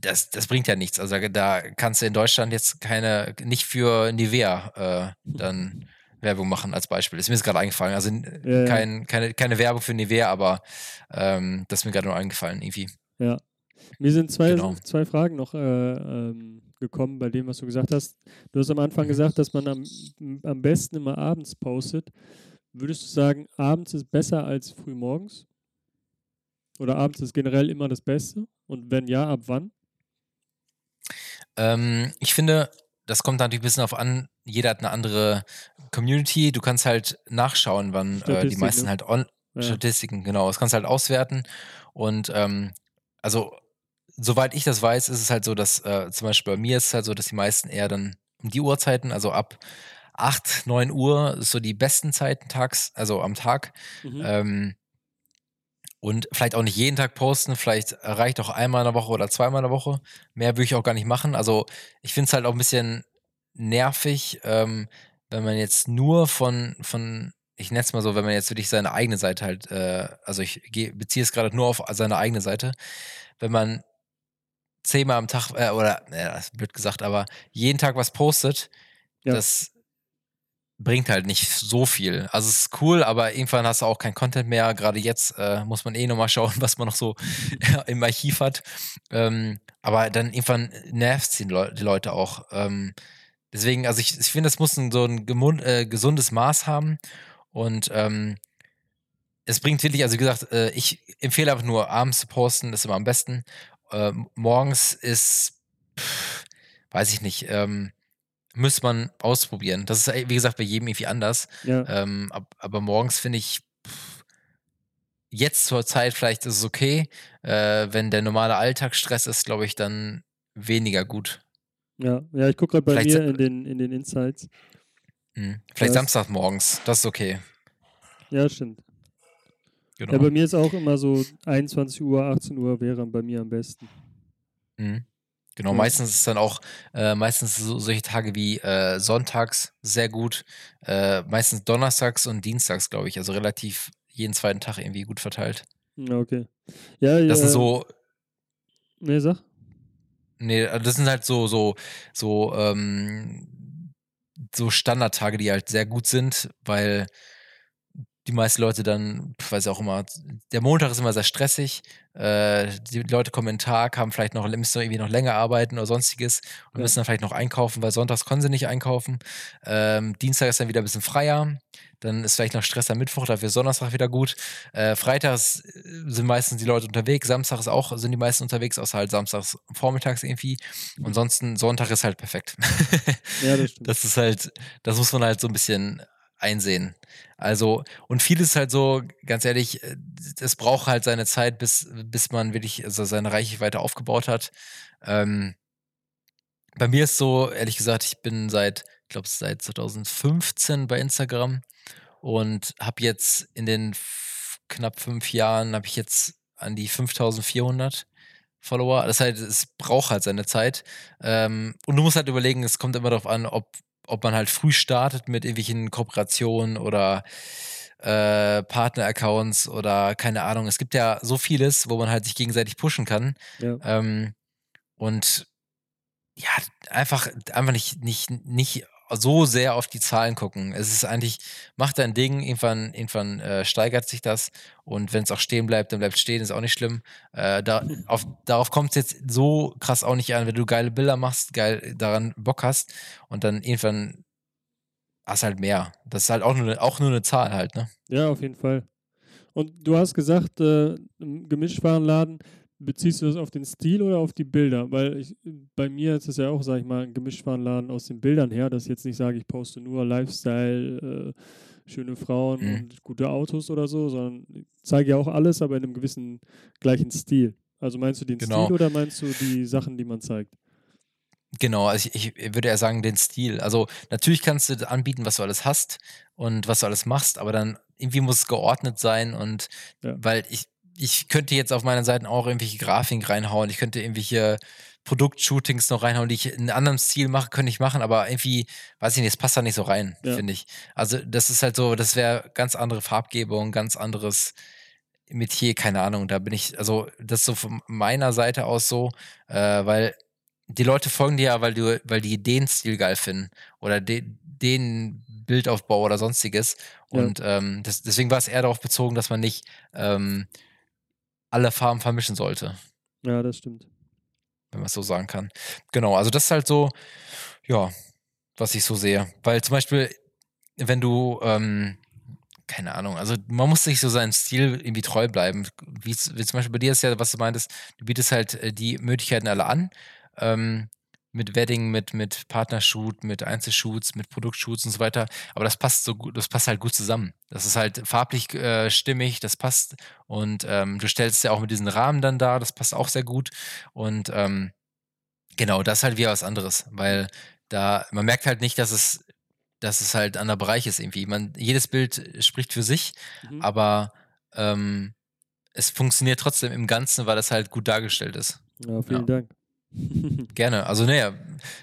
das, das bringt ja nichts. Also da kannst du in Deutschland jetzt keine, nicht für Nivea äh, dann Werbung machen als Beispiel. Das ist mir jetzt gerade eingefallen. Also ja, kein, Keine, keine Werbung für Nivea, aber ähm, das ist mir gerade nur eingefallen irgendwie. Ja. Mir sind zwei, genau. zwei Fragen noch äh, ähm, gekommen bei dem, was du gesagt hast. Du hast am Anfang mhm. gesagt, dass man am, am besten immer abends postet. Würdest du sagen, abends ist besser als früh morgens? Oder abends ist generell immer das Beste? Und wenn ja, ab wann? Ähm, ich finde, das kommt natürlich ein bisschen auf an, jeder hat eine andere Community. Du kannst halt nachschauen, wann äh, die meisten ne? halt on ja. Statistiken, genau, das kannst du halt auswerten. Und ähm, also, soweit ich das weiß, ist es halt so, dass äh, zum Beispiel bei mir ist es halt so, dass die meisten eher dann um die Uhrzeiten, also ab 8, 9 Uhr, ist so die besten Zeiten tags, also am Tag. Mhm. Ähm, und vielleicht auch nicht jeden Tag posten, vielleicht reicht auch einmal in der Woche oder zweimal in der Woche. Mehr würde ich auch gar nicht machen. Also ich finde es halt auch ein bisschen nervig, ähm, wenn man jetzt nur von, von ich nenne es mal so, wenn man jetzt wirklich seine eigene Seite halt, äh, also ich beziehe es gerade nur auf seine eigene Seite, wenn man zehnmal am Tag, äh, oder, ist blöd gesagt, aber jeden Tag was postet, ja. das bringt halt nicht so viel. Also es ist cool, aber irgendwann hast du auch kein Content mehr. Gerade jetzt äh, muss man eh nochmal schauen, was man noch so im Archiv hat. Ähm, aber dann irgendwann nervt es die, Le die, Leute auch. Ähm, deswegen, also ich, ich finde, das muss ein, so ein äh, gesundes Maß haben. Und ähm, es bringt wirklich, also wie gesagt, äh, ich empfehle einfach nur abends zu posten, das ist immer am besten. Äh, morgens ist, pff, weiß ich nicht, ähm, müsste man ausprobieren. Das ist, äh, wie gesagt, bei jedem irgendwie anders. Ja. Ähm, ab, aber morgens finde ich, pff, jetzt zur Zeit vielleicht ist es okay. Äh, wenn der normale Alltagsstress ist, glaube ich, dann weniger gut. Ja, ja ich gucke gerade bei vielleicht mir in den, in den Insights. Mh. Vielleicht Samstagmorgens, das ist okay. Ja, stimmt. Genau. Ja, bei mir ist auch immer so 21 Uhr, 18 Uhr wäre bei mir am besten. Mhm. Genau, mhm. meistens ist dann auch, äh, meistens so, solche Tage wie äh, sonntags sehr gut, äh, meistens donnerstags und dienstags, glaube ich, also relativ jeden zweiten Tag irgendwie gut verteilt. Okay. Ja, ja. Das sind so. Nee, sag. Nee, also das sind halt so, so, so, ähm, so Standardtage, die halt sehr gut sind, weil die meisten Leute dann, weiß ich auch immer, der Montag ist immer sehr stressig. Äh, die Leute kommen in den Tag, haben vielleicht noch, müssen irgendwie noch länger arbeiten oder sonstiges und ja. müssen dann vielleicht noch einkaufen, weil sonntags können sie nicht einkaufen. Ähm, Dienstag ist dann wieder ein bisschen freier. Dann ist vielleicht noch Stress am Mittwoch, dafür ist Donnerstag wieder gut. Äh, Freitags sind meistens die Leute unterwegs, Samstag ist auch, sind die meisten unterwegs, außer halt samstags vormittags irgendwie. Und mhm. sonst Sonntag ist halt perfekt. ja, das stimmt. Das ist halt, das muss man halt so ein bisschen einsehen. Also, und vieles ist halt so, ganz ehrlich, äh, es braucht halt seine Zeit, bis, bis man wirklich also seine Reichweite aufgebaut hat. Ähm, bei mir ist so, ehrlich gesagt, ich bin seit, ich glaube, seit 2015 bei Instagram und habe jetzt in den knapp fünf Jahren, habe ich jetzt an die 5400 Follower. Das heißt, es braucht halt seine Zeit. Ähm, und du musst halt überlegen, es kommt immer darauf an, ob ob man halt früh startet mit irgendwelchen Kooperationen oder äh, Partner-Accounts oder keine Ahnung. Es gibt ja so vieles, wo man halt sich gegenseitig pushen kann. Ja. Ähm, und ja, einfach, einfach nicht, nicht, nicht so sehr auf die Zahlen gucken. Es ist eigentlich, mach dein Ding, irgendwann, irgendwann äh, steigert sich das und wenn es auch stehen bleibt, dann bleibt es stehen, ist auch nicht schlimm. Äh, da, auf, darauf kommt es jetzt so krass auch nicht an, wenn du geile Bilder machst, geil daran Bock hast und dann irgendwann hast halt mehr. Das ist halt auch nur, auch nur eine Zahl halt, ne? Ja, auf jeden Fall. Und du hast gesagt, äh, im Gemischtwarenladen, beziehst du das auf den Stil oder auf die Bilder? Weil ich, bei mir ist es ja auch, sag ich mal, ein Gemischtwarenladen aus den Bildern her, dass ich jetzt nicht sage, ich poste nur Lifestyle, äh, schöne Frauen mhm. und gute Autos oder so, sondern ich zeige ja auch alles, aber in einem gewissen gleichen Stil. Also meinst du den genau. Stil oder meinst du die Sachen, die man zeigt? Genau, also ich, ich würde eher sagen, den Stil. Also natürlich kannst du anbieten, was du alles hast und was du alles machst, aber dann irgendwie muss es geordnet sein und ja. weil ich, ich könnte jetzt auf meinen Seiten auch irgendwelche Grafiken reinhauen, ich könnte irgendwelche Produktshootings noch reinhauen, die ich in einem anderen Stil mache, könnte ich machen, aber irgendwie, weiß ich nicht, es passt da nicht so rein, ja. finde ich. Also das ist halt so, das wäre ganz andere Farbgebung, ganz anderes Metier, keine Ahnung, da bin ich, also das ist so von meiner Seite aus so, äh, weil die Leute folgen dir ja, weil du, weil die den Stil geil finden oder de, den Bildaufbau oder sonstiges. Und ja. ähm, das, deswegen war es eher darauf bezogen, dass man nicht ähm, alle Farben vermischen sollte. Ja, das stimmt. Wenn man es so sagen kann. Genau, also das ist halt so, ja, was ich so sehe. Weil zum Beispiel, wenn du, ähm, keine Ahnung, also man muss sich so seinem Stil irgendwie treu bleiben. Wie, wie zum Beispiel bei dir ist ja, was du meintest, du bietest halt äh, die Möglichkeiten alle an. Ähm, mit Wedding, mit, mit Partnershoot, mit Einzelshoots, mit Produktshoots und so weiter. Aber das passt so gut, das passt halt gut zusammen. Das ist halt farblich äh, stimmig, das passt. Und ähm, du stellst ja auch mit diesen Rahmen dann da, das passt auch sehr gut. Und ähm, genau, das ist halt wieder was anderes, weil da, man merkt halt nicht, dass es, dass es halt ein anderer Bereich ist irgendwie. Man, jedes Bild spricht für sich, mhm. aber ähm, es funktioniert trotzdem im Ganzen, weil das halt gut dargestellt ist. Ja, vielen ja. Dank. Gerne. Also, naja,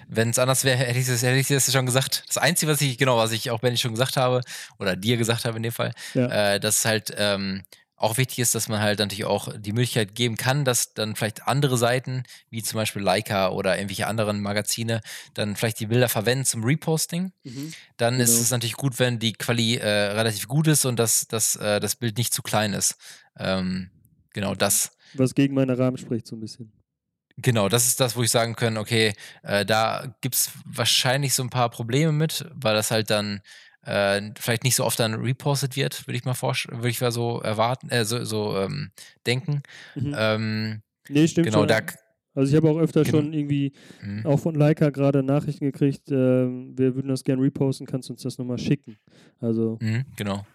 wenn es anders wäre, hätte ich das, hätte ich das schon gesagt. Das Einzige, was ich, genau, was ich auch Benny schon gesagt habe, oder dir gesagt habe in dem Fall, ja. äh, dass halt ähm, auch wichtig ist, dass man halt natürlich auch die Möglichkeit geben kann, dass dann vielleicht andere Seiten, wie zum Beispiel Leica oder irgendwelche anderen Magazine, dann vielleicht die Bilder verwenden zum Reposting. Mhm. Dann genau. ist es natürlich gut, wenn die Quali äh, relativ gut ist und dass, dass äh, das Bild nicht zu klein ist. Ähm, genau das. Was gegen meine Rahmen spricht, so ein bisschen. Genau, das ist das, wo ich sagen kann, okay, äh, da gibt es wahrscheinlich so ein paar Probleme mit, weil das halt dann äh, vielleicht nicht so oft dann repostet wird, würde ich mal würde ich mal so erwarten, äh, so, so ähm, denken. Mhm. Ähm, nee, stimmt genau, schon. Da, also ich habe auch öfter genau. schon irgendwie mhm. auch von Leica gerade Nachrichten gekriegt, äh, wir würden das gerne reposten, kannst du uns das nochmal schicken. Also mhm, genau.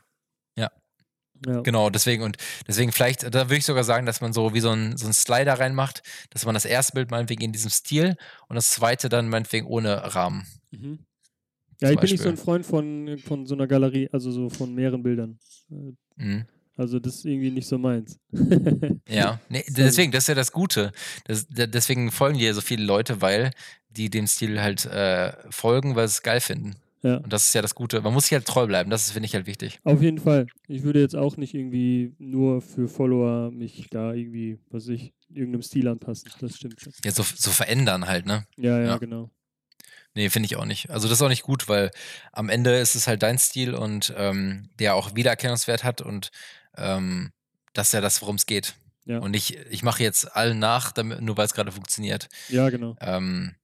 Ja. Genau, deswegen und deswegen vielleicht, da würde ich sogar sagen, dass man so wie so ein, so ein Slider reinmacht, dass man das erste Bild meinetwegen in diesem Stil und das zweite dann meinetwegen ohne Rahmen. Mhm. Ja, ich bin nicht so ein Freund von, von so einer Galerie, also so von mehreren Bildern. Mhm. Also das ist irgendwie nicht so meins. ja, nee, deswegen, das ist ja das Gute. Das, deswegen folgen dir so viele Leute, weil die dem Stil halt äh, folgen, weil sie es geil finden. Ja. Und das ist ja das Gute. Man muss sich halt treu bleiben, das finde ich halt wichtig. Auf jeden Fall. Ich würde jetzt auch nicht irgendwie nur für Follower mich da irgendwie, was ich, irgendeinem Stil anpassen. Das stimmt schon. Ja, so, so verändern halt, ne? Ja, ja, ja. genau. Nee, finde ich auch nicht. Also das ist auch nicht gut, weil am Ende ist es halt dein Stil und ähm, der auch Wiedererkennungswert hat und ähm, das ist ja das, worum es geht. Ja. Und nicht, ich mache jetzt allen nach, damit, nur weil es gerade funktioniert. Ja, genau. Ähm,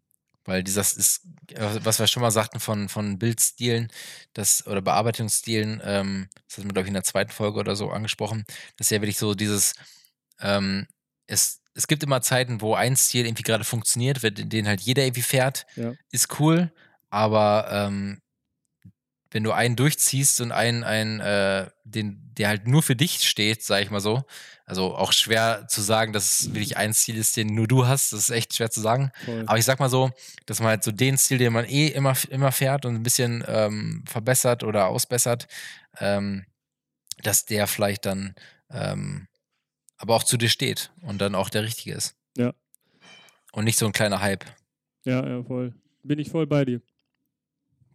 weil dieses ist, was wir schon mal sagten von, von Bildstilen das, oder Bearbeitungsstilen, ähm, das hat wir, glaube ich, in der zweiten Folge oder so angesprochen, das ist ja wirklich so dieses, ähm, es, es gibt immer Zeiten, wo ein Stil irgendwie gerade funktioniert, den halt jeder irgendwie fährt, ja. ist cool, aber ähm, wenn du einen durchziehst und einen, einen äh, den, der halt nur für dich steht, sag ich mal so, also auch schwer zu sagen, dass es wirklich ein Stil ist, den nur du hast, das ist echt schwer zu sagen. Voll. Aber ich sag mal so, dass man halt so den Stil, den man eh immer, immer fährt und ein bisschen ähm, verbessert oder ausbessert, ähm, dass der vielleicht dann ähm, aber auch zu dir steht und dann auch der richtige ist. Ja. Und nicht so ein kleiner Hype. Ja, ja, voll. Bin ich voll bei dir.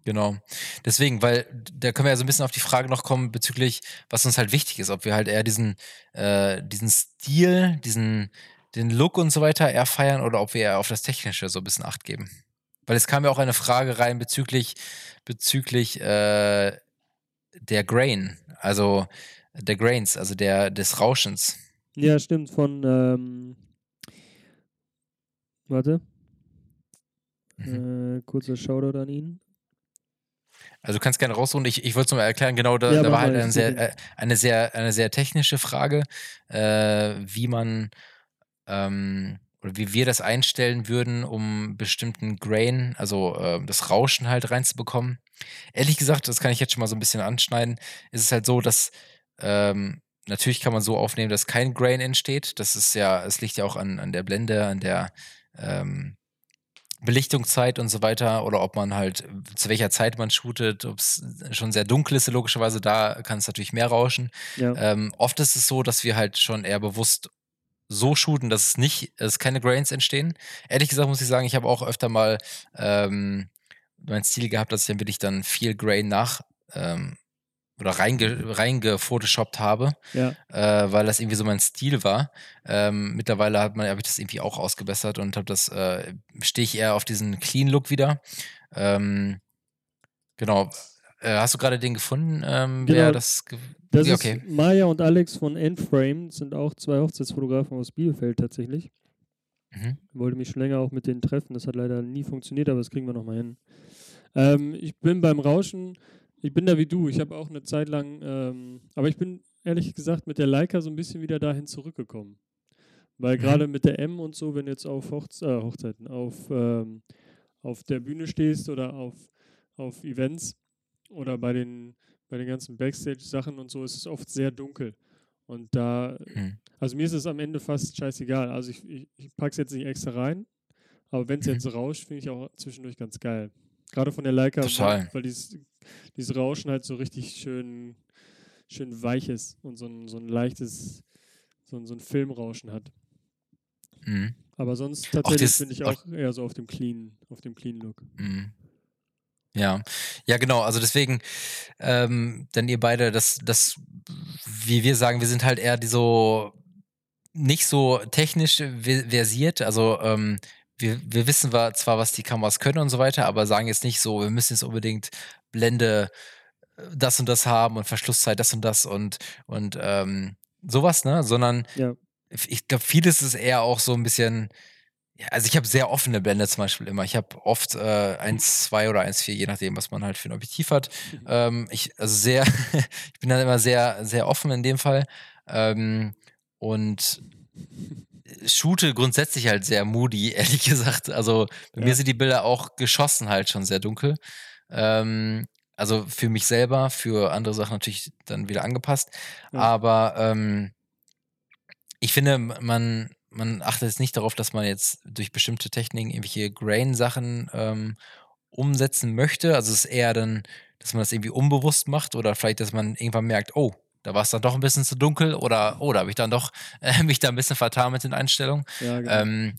Genau. Deswegen, weil da können wir ja so ein bisschen auf die Frage noch kommen bezüglich, was uns halt wichtig ist, ob wir halt eher diesen, äh, diesen Stil, diesen, den Look und so weiter eher feiern oder ob wir eher auf das Technische so ein bisschen Acht geben. Weil es kam ja auch eine Frage rein bezüglich, bezüglich äh, der Grain, also der Grains, also der, des Rauschens. Ja, stimmt, von ähm, warte. Mhm. Äh, kurzer Shoutout an ihn. Also du kannst gerne rausholen. Ich, ich wollte es nur mal erklären, genau, da, ja, da war halt eine sehr, äh, eine sehr, eine sehr technische Frage, äh, wie man ähm, oder wie wir das einstellen würden, um bestimmten Grain, also äh, das Rauschen halt reinzubekommen. Ehrlich gesagt, das kann ich jetzt schon mal so ein bisschen anschneiden, ist es halt so, dass ähm, natürlich kann man so aufnehmen, dass kein Grain entsteht. Das ist ja, es liegt ja auch an, an der Blende, an der ähm, Belichtungszeit und so weiter oder ob man halt, zu welcher Zeit man shootet, ob es schon sehr dunkel ist, logischerweise, da kann es natürlich mehr rauschen. Ja. Ähm, oft ist es so, dass wir halt schon eher bewusst so shooten, dass es nicht, dass keine Grains entstehen. Ehrlich gesagt muss ich sagen, ich habe auch öfter mal ähm, mein Stil gehabt, dass ich dann wirklich dann viel Grain nach ähm, oder reinge, reingefotoshoppt habe, ja. äh, weil das irgendwie so mein Stil war. Ähm, mittlerweile habe hab ich das irgendwie auch ausgebessert und habe das, äh, stehe ich eher auf diesen Clean Look wieder. Ähm, genau. Äh, hast du gerade den gefunden, ähm, genau. wer das. das ja, okay. ist Maya und Alex von Endframe, sind auch zwei Hochzeitsfotografen aus Bielefeld tatsächlich. Mhm. Wollte mich schon länger auch mit denen treffen, das hat leider nie funktioniert, aber das kriegen wir nochmal hin. Ähm, ich bin beim Rauschen ich bin da wie du. Ich habe auch eine Zeit lang, ähm, aber ich bin ehrlich gesagt mit der Leica so ein bisschen wieder dahin zurückgekommen. Weil mhm. gerade mit der M und so, wenn du jetzt auf Hochze äh, Hochzeiten, auf ähm, auf der Bühne stehst oder auf, auf Events oder bei den, bei den ganzen Backstage-Sachen und so, ist es oft sehr dunkel. Und da, mhm. also mir ist es am Ende fast scheißegal. Also ich, ich, ich packe es jetzt nicht extra rein, aber wenn es mhm. jetzt rauscht, finde ich auch zwischendurch ganz geil. Gerade von der Leica, Total. weil dieses, dieses Rauschen halt so richtig schön, schön weich ist und so ein, so ein leichtes, so ein, so ein Filmrauschen hat. Mhm. Aber sonst tatsächlich bin ich auch eher so auf dem Clean, auf dem Clean Look. Mhm. Ja, ja, genau. Also deswegen, ähm, denn ihr beide, das, das, wie wir sagen, wir sind halt eher die so nicht so technisch versiert. Also ähm, wir, wir wissen zwar, was die Kameras können und so weiter, aber sagen jetzt nicht so, wir müssen jetzt unbedingt Blende äh, das und das haben und Verschlusszeit das und das und, und ähm, sowas, ne? Sondern ja. ich glaube, vieles ist eher auch so ein bisschen, also ich habe sehr offene Blende zum Beispiel immer. Ich habe oft äh, 1,2 oder 1,4, je nachdem, was man halt für ein Objektiv hat. Mhm. Ähm, ich, also sehr, ich bin dann immer sehr, sehr offen in dem Fall. Ähm, und shoote grundsätzlich halt sehr moody, ehrlich gesagt. Also bei ja. mir sind die Bilder auch geschossen halt schon sehr dunkel. Ähm, also für mich selber, für andere Sachen natürlich dann wieder angepasst. Ja. Aber ähm, ich finde, man, man achtet jetzt nicht darauf, dass man jetzt durch bestimmte Techniken irgendwelche Grain-Sachen ähm, umsetzen möchte. Also es ist eher dann, dass man das irgendwie unbewusst macht oder vielleicht, dass man irgendwann merkt, oh, da war es dann doch ein bisschen zu dunkel oder oh, da habe ich dann doch äh, mich da ein bisschen vertan mit den Einstellungen. Ja, genau. ähm,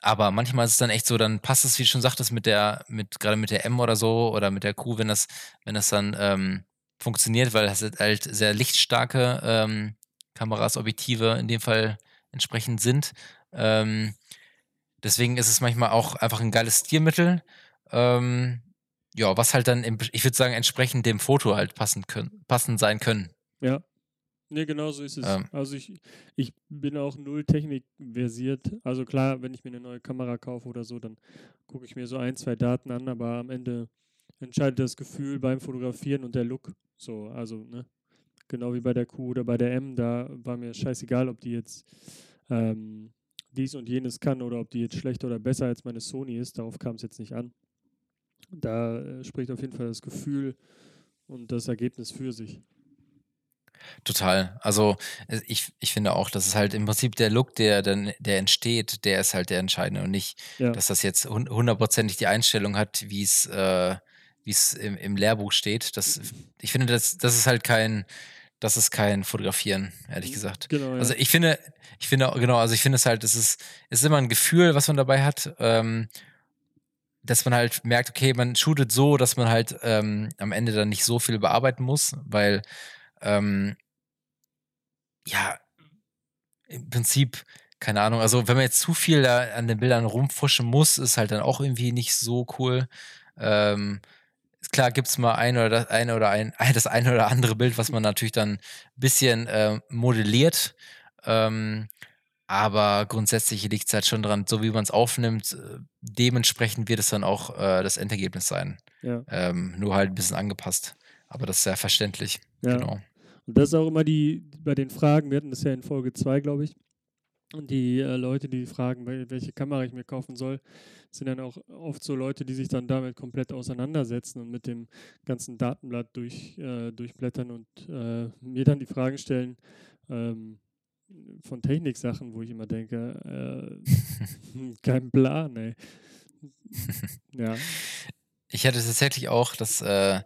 aber manchmal ist es dann echt so, dann passt es, wie du schon sagtest, mit der, mit, gerade mit der M oder so oder mit der Q, wenn das, wenn das dann ähm, funktioniert, weil das halt sehr lichtstarke ähm, Kameras, Objektive in dem Fall entsprechend sind. Ähm, deswegen ist es manchmal auch einfach ein geiles Stilmittel. Ähm, ja, was halt dann, im, ich würde sagen, entsprechend dem Foto halt passend, können, passend sein können. Ja. Nee, genau so ist es. Ähm. Also ich, ich bin auch null Technik versiert. Also klar, wenn ich mir eine neue Kamera kaufe oder so, dann gucke ich mir so ein, zwei Daten an, aber am Ende entscheidet das Gefühl beim Fotografieren und der Look. So, also, ne? Genau wie bei der Q oder bei der M, da war mir scheißegal, ob die jetzt ähm, dies und jenes kann oder ob die jetzt schlechter oder besser als meine Sony ist. Darauf kam es jetzt nicht an. Da äh, spricht auf jeden Fall das Gefühl und das Ergebnis für sich. Total. Also äh, ich, ich finde auch, dass es halt im Prinzip der Look, der dann, der entsteht, der ist halt der entscheidende und nicht, ja. dass das jetzt hundertprozentig die Einstellung hat, wie es, äh, wie es im, im Lehrbuch steht. Das, ich finde, das, das ist halt kein, das ist kein Fotografieren, ehrlich gesagt. Genau, ja. Also ich finde, ich finde, genau, also ich finde es halt, es ist, es ist immer ein Gefühl, was man dabei hat. Ähm, dass man halt merkt, okay, man shootet so, dass man halt ähm, am Ende dann nicht so viel bearbeiten muss, weil ähm, ja, im Prinzip, keine Ahnung, also wenn man jetzt zu viel da an den Bildern rumfuschen muss, ist halt dann auch irgendwie nicht so cool. Ähm, klar gibt es mal ein oder das eine oder ein, das eine oder andere Bild, was man natürlich dann ein bisschen äh, modelliert. Ähm, aber grundsätzlich liegt es halt schon dran, so wie man es aufnimmt, äh, dementsprechend wird es dann auch äh, das Endergebnis sein. Ja. Ähm, nur halt ein bisschen angepasst. Aber das ist ja verständlich. Ja. Genau. Und das ist auch immer die, bei den Fragen, wir hatten das ja in Folge 2, glaube ich. Und die äh, Leute, die fragen, welche Kamera ich mir kaufen soll, sind dann auch oft so Leute, die sich dann damit komplett auseinandersetzen und mit dem ganzen Datenblatt durch, äh, durchblättern und äh, mir dann die Fragen stellen ähm, von Techniksachen, wo ich immer denke, äh, kein Plan, ey. ja. Ich hatte tatsächlich auch das äh,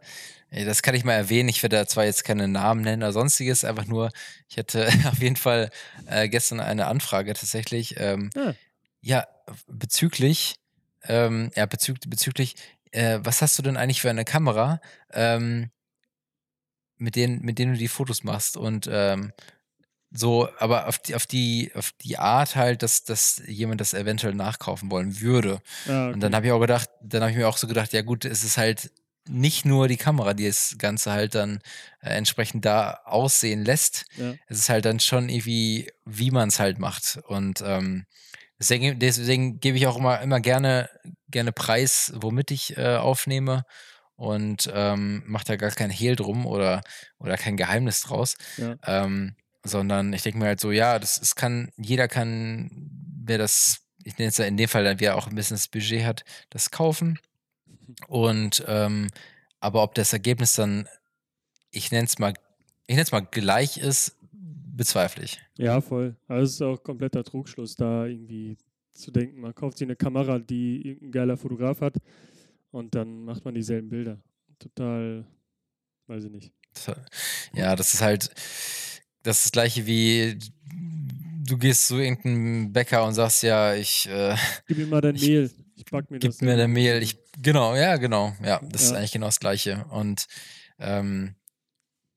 das kann ich mal erwähnen. Ich werde da zwar jetzt keine Namen nennen oder sonstiges, einfach nur, ich hatte auf jeden Fall äh, gestern eine Anfrage tatsächlich. Ähm, ah. Ja, bezüglich, ähm, ja, bezü bezüglich, äh, was hast du denn eigentlich für eine Kamera, ähm, mit, denen, mit denen du die Fotos machst? Und ähm, so, aber auf die, auf die, auf die Art halt, dass, dass jemand das eventuell nachkaufen wollen würde. Ah, okay. Und dann habe ich auch gedacht, dann habe ich mir auch so gedacht, ja gut, es ist halt nicht nur die Kamera, die das Ganze halt dann äh, entsprechend da aussehen lässt. Ja. Es ist halt dann schon irgendwie, wie man es halt macht. Und ähm, deswegen, deswegen gebe ich auch immer, immer gerne, gerne Preis, womit ich äh, aufnehme. Und ähm, mache da gar kein Hehl drum oder, oder kein Geheimnis draus. Ja. Ähm, sondern ich denke mir halt so, ja, das, das kann, jeder kann, wer das ich nenne es ja in dem Fall, wer auch ein bisschen das Budget hat, das kaufen. Und ähm, aber ob das Ergebnis dann, ich nenne es mal, ich nenne es mal gleich ist, bezweifle ich. Ja, voll. Also es ist auch kompletter Trugschluss, da irgendwie zu denken, man kauft sich eine Kamera, die irgendein geiler Fotograf hat und dann macht man dieselben Bilder. Total, weiß ich nicht. Ja, das ist halt das, ist das gleiche wie du gehst zu irgendeinem Bäcker und sagst, ja, ich. Äh, gib mir mal dein ich, Mehl. Ich back mir gib das. Gib mir dein Mehl. Ich, genau, ja, genau. Ja, das ja. ist eigentlich genau das Gleiche. Und ähm,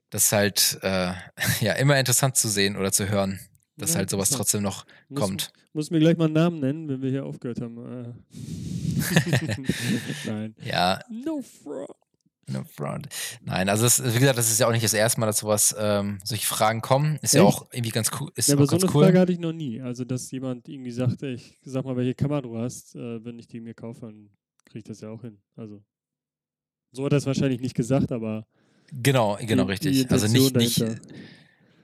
das ist halt äh, ja immer interessant zu sehen oder zu hören, dass ja, halt sowas trotzdem noch muss, kommt. Muss mir gleich mal einen Namen nennen, wenn wir hier aufgehört haben. Äh. Nein. Ja. No fraud. No front. Nein, also es, wie gesagt, das ist ja auch nicht das erste Mal, dass sowas, ähm, solche Fragen kommen. Ist Echt? ja auch irgendwie ganz cool. Ist ja, aber so eine cool. Frage hatte ich noch nie. Also, dass jemand irgendwie sagte, ich sag mal, welche Kamera du hast, äh, wenn ich die mir kaufe, dann kriege ich das ja auch hin. Also, so hat er es wahrscheinlich nicht gesagt, aber. Genau, genau, die, richtig. Die also nicht, nicht.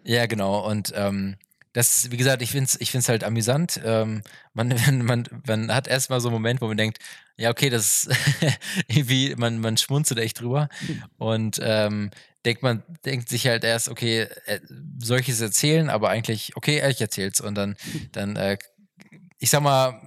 Ja, genau. Und ähm, das, wie gesagt, ich finde es ich find's halt amüsant. Ähm, man, man, man hat erstmal so einen Moment, wo man denkt, ja, okay, das irgendwie, man, man schmunzelt echt drüber. Und ähm, denkt man, denkt sich halt erst, okay, äh, soll ich es erzählen? Aber eigentlich, okay, ich erzähl's. Und dann, dann, äh, ich sag mal,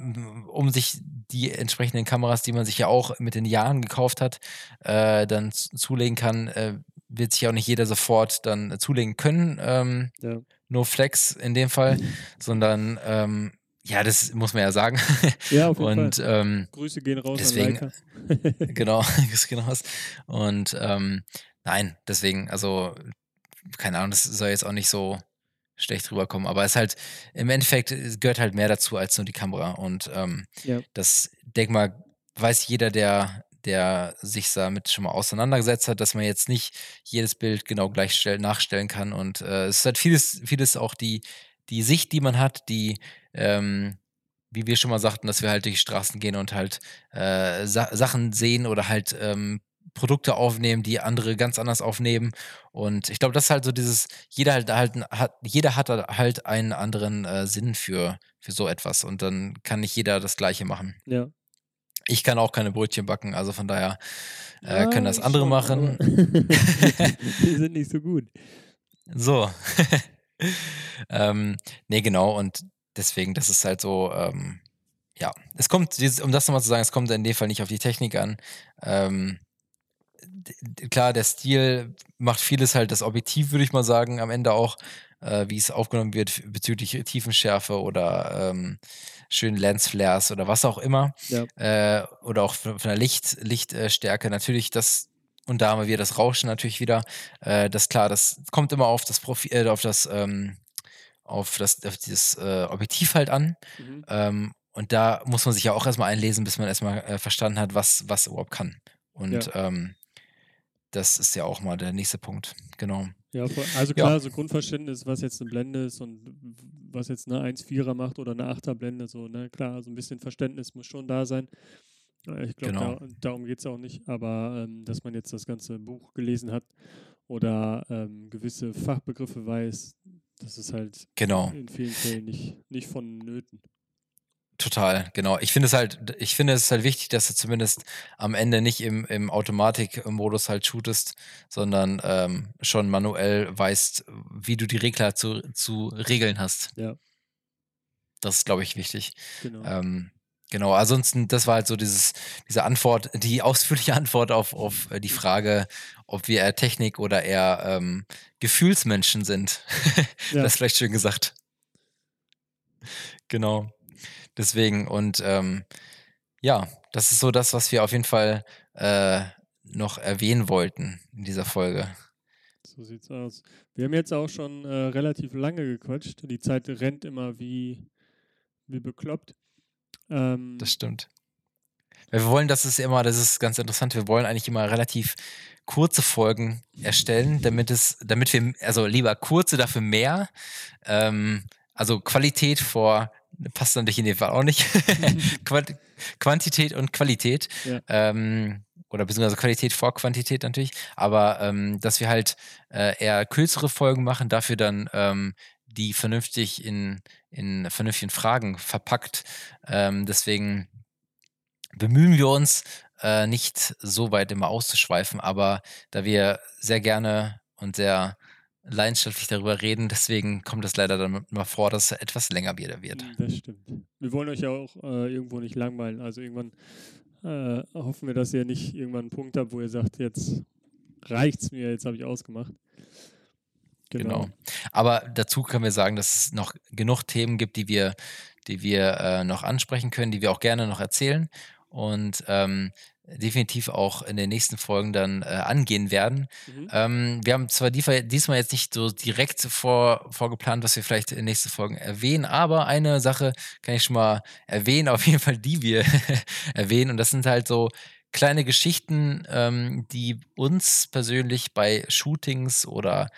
um sich die entsprechenden Kameras, die man sich ja auch mit den Jahren gekauft hat, äh, dann zulegen kann, äh, wird sich auch nicht jeder sofort dann zulegen können. Ähm, ja. No Flex in dem Fall, sondern ähm, ja, das muss man ja sagen. Ja, auf jeden und, Fall. Ähm, Grüße gehen raus deswegen, genau, Grüße gehen raus. Und ähm, nein, deswegen, also keine Ahnung, das soll jetzt auch nicht so schlecht rüberkommen, aber es ist halt im Endeffekt gehört halt mehr dazu als nur die Kamera und ähm, ja. das denk mal weiß jeder, der der sich damit schon mal auseinandergesetzt hat, dass man jetzt nicht jedes Bild genau gleich nachstellen kann. Und äh, es ist halt vieles, vieles auch die, die Sicht, die man hat, die, ähm, wie wir schon mal sagten, dass wir halt durch die Straßen gehen und halt äh, Sa Sachen sehen oder halt ähm, Produkte aufnehmen, die andere ganz anders aufnehmen. Und ich glaube, das ist halt so dieses, jeder halt, halt hat, jeder hat halt einen anderen äh, Sinn für, für so etwas und dann kann nicht jeder das Gleiche machen. Ja, ich kann auch keine Brötchen backen, also von daher äh, ja, können das andere schon, machen. Die sind nicht so gut. So. ähm, nee, genau, und deswegen, das ist halt so, ähm, ja, es kommt, um das nochmal zu sagen, es kommt in dem Fall nicht auf die Technik an. Ähm, klar, der Stil macht vieles halt, das Objektiv, würde ich mal sagen, am Ende auch, äh, wie es aufgenommen wird bezüglich Tiefenschärfe oder ähm, schönen Lensflares oder was auch immer. Ja. Äh, oder auch von, von der Licht, Lichtstärke. Natürlich das, und da haben wir wieder das Rauschen natürlich wieder. Äh, das klar, das kommt immer auf das Profil, äh, auf das, ähm, auf das, auf dieses äh, Objektiv halt an. Mhm. Ähm, und da muss man sich ja auch erstmal einlesen, bis man erstmal äh, verstanden hat, was, was überhaupt kann. Und ja. ähm, das ist ja auch mal der nächste Punkt. Genau. Ja, also klar, ja. so Grundverständnis, was jetzt eine Blende ist und was jetzt eine 1,4er macht oder eine 8er Blende, so, ne, klar, also ein bisschen Verständnis muss schon da sein. Äh, ich glaube, genau. da, darum geht es auch nicht, aber ähm, dass man jetzt das ganze Buch gelesen hat oder ähm, gewisse Fachbegriffe weiß, das ist halt genau. in vielen Fällen nicht, nicht vonnöten. Total, genau. Ich finde es halt, ich finde es halt wichtig, dass du zumindest am Ende nicht im, im Automatikmodus halt shootest, sondern ähm, schon manuell weißt, wie du die Regler zu, zu regeln hast. Ja. Das ist, glaube ich, wichtig. Genau. Ähm, genau, ansonsten, das war halt so dieses, diese Antwort, die ausführliche Antwort auf, auf die Frage, ob wir eher Technik oder eher ähm, Gefühlsmenschen sind. Ja. das ist vielleicht schön gesagt. Genau. Deswegen, und ähm, ja, das ist so das, was wir auf jeden Fall äh, noch erwähnen wollten in dieser Folge. So sieht's aus. Wir haben jetzt auch schon äh, relativ lange gequatscht. Die Zeit rennt immer wie, wie bekloppt. Ähm, das stimmt. Wir wollen, das ist immer, das ist ganz interessant, wir wollen eigentlich immer relativ kurze Folgen erstellen, damit es, damit wir, also lieber kurze, dafür mehr. Ähm, also Qualität vor passt natürlich in dem Fall auch nicht. Quantität und Qualität. Ja. Ähm, oder beziehungsweise Qualität vor Quantität natürlich. Aber ähm, dass wir halt äh, eher kürzere Folgen machen, dafür dann ähm, die vernünftig in, in vernünftigen Fragen verpackt. Ähm, deswegen bemühen wir uns, äh, nicht so weit immer auszuschweifen, aber da wir sehr gerne und sehr leidenschaftlich darüber reden, deswegen kommt es leider dann mal vor, dass es etwas länger wieder wird. Hm, das stimmt. Wir wollen euch ja auch äh, irgendwo nicht langweilen. Also irgendwann äh, hoffen wir, dass ihr nicht irgendwann einen Punkt habt, wo ihr sagt, jetzt reicht es mir, jetzt habe ich ausgemacht. Genau. genau. Aber dazu können wir sagen, dass es noch genug Themen gibt, die wir, die wir äh, noch ansprechen können, die wir auch gerne noch erzählen. Und ähm, definitiv auch in den nächsten Folgen dann äh, angehen werden. Mhm. Ähm, wir haben zwar die, diesmal jetzt nicht so direkt vor, vorgeplant, was wir vielleicht in den nächsten Folgen erwähnen, aber eine Sache kann ich schon mal erwähnen, auf jeden Fall die wir erwähnen. Und das sind halt so kleine Geschichten, ähm, die uns persönlich bei Shootings oder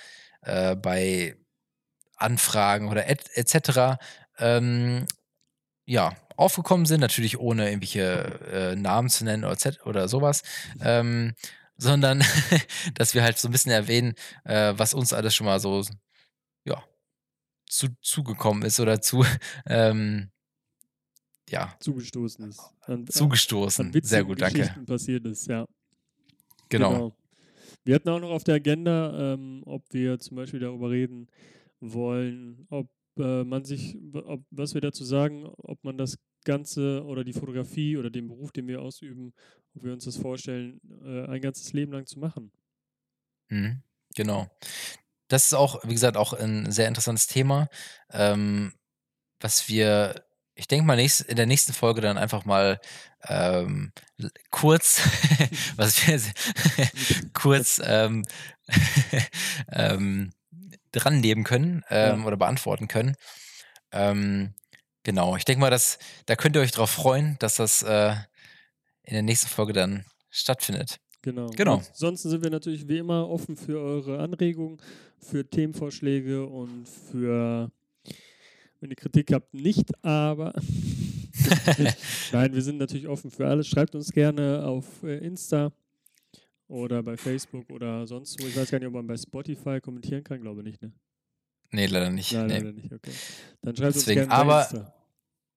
äh, bei Anfragen oder et, etc. Ähm, ja, aufgekommen sind, natürlich ohne irgendwelche äh, Namen zu nennen oder, oder sowas, ähm, sondern dass wir halt so ein bisschen erwähnen, äh, was uns alles schon mal so, ja, zu, zugekommen ist oder zu, ähm, ja. Zugestoßen ist. An, zugestoßen. An Sehr gut, danke. passiert ist, ja. Genau. genau. Wir hatten auch noch auf der Agenda, ähm, ob wir zum Beispiel darüber reden wollen, ob äh, man sich, ob, was wir dazu sagen, ob man das Ganze oder die Fotografie oder den Beruf, den wir ausüben, ob wir uns das vorstellen, äh, ein ganzes Leben lang zu machen. Mhm, genau. Das ist auch, wie gesagt, auch ein sehr interessantes Thema, ähm, was wir, ich denke mal, nächst, in der nächsten Folge dann einfach mal ähm, kurz, was wir kurz ähm, ähm, dran nehmen können ähm, ja. oder beantworten können. Ähm, genau, ich denke mal, dass, da könnt ihr euch darauf freuen, dass das äh, in der nächsten Folge dann stattfindet. Genau. genau. Ansonsten sind wir natürlich wie immer offen für eure Anregungen, für Themenvorschläge und für, wenn ihr Kritik habt, nicht, aber nein, wir sind natürlich offen für alles. Schreibt uns gerne auf äh, Insta oder bei Facebook oder sonst wo. Ich weiß gar nicht, ob man bei Spotify kommentieren kann, glaube ich nicht, ne? Nee, leider nicht. Nein, nee. leider nicht, okay. Dann schreibt Deswegen, uns gerne aber, Insta.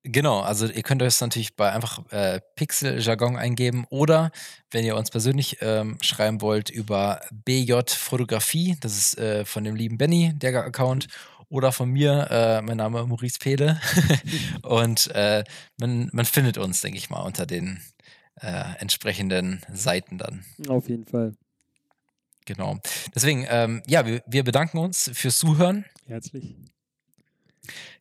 Genau, also ihr könnt euch natürlich bei einfach äh, Pixel-Jargon eingeben oder wenn ihr uns persönlich ähm, schreiben wollt über BJ Fotografie, das ist äh, von dem lieben Benny, der Account, oder von mir, äh, mein Name ist Maurice Pehle. und äh, man, man findet uns, denke ich mal, unter den äh, entsprechenden Seiten dann. Auf jeden Fall. Genau. Deswegen, ähm, ja, wir, wir bedanken uns fürs Zuhören. Herzlich.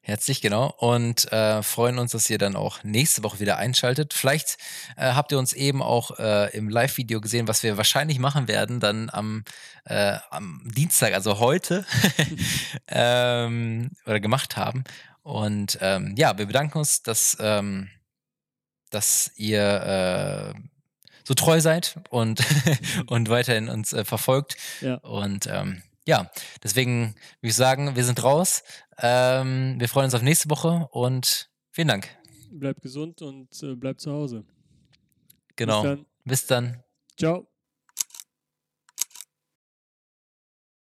Herzlich, genau. Und äh, freuen uns, dass ihr dann auch nächste Woche wieder einschaltet. Vielleicht äh, habt ihr uns eben auch äh, im Live-Video gesehen, was wir wahrscheinlich machen werden, dann am, äh, am Dienstag, also heute, ähm, oder gemacht haben. Und ähm, ja, wir bedanken uns, dass ähm, dass ihr äh, so treu seid und, und weiterhin uns äh, verfolgt. Ja. Und ähm, ja, deswegen würde ich sagen, wir sind raus. Ähm, wir freuen uns auf nächste Woche und vielen Dank. Bleibt gesund und äh, bleibt zu Hause. Genau. Bis dann. Bis dann. Ciao.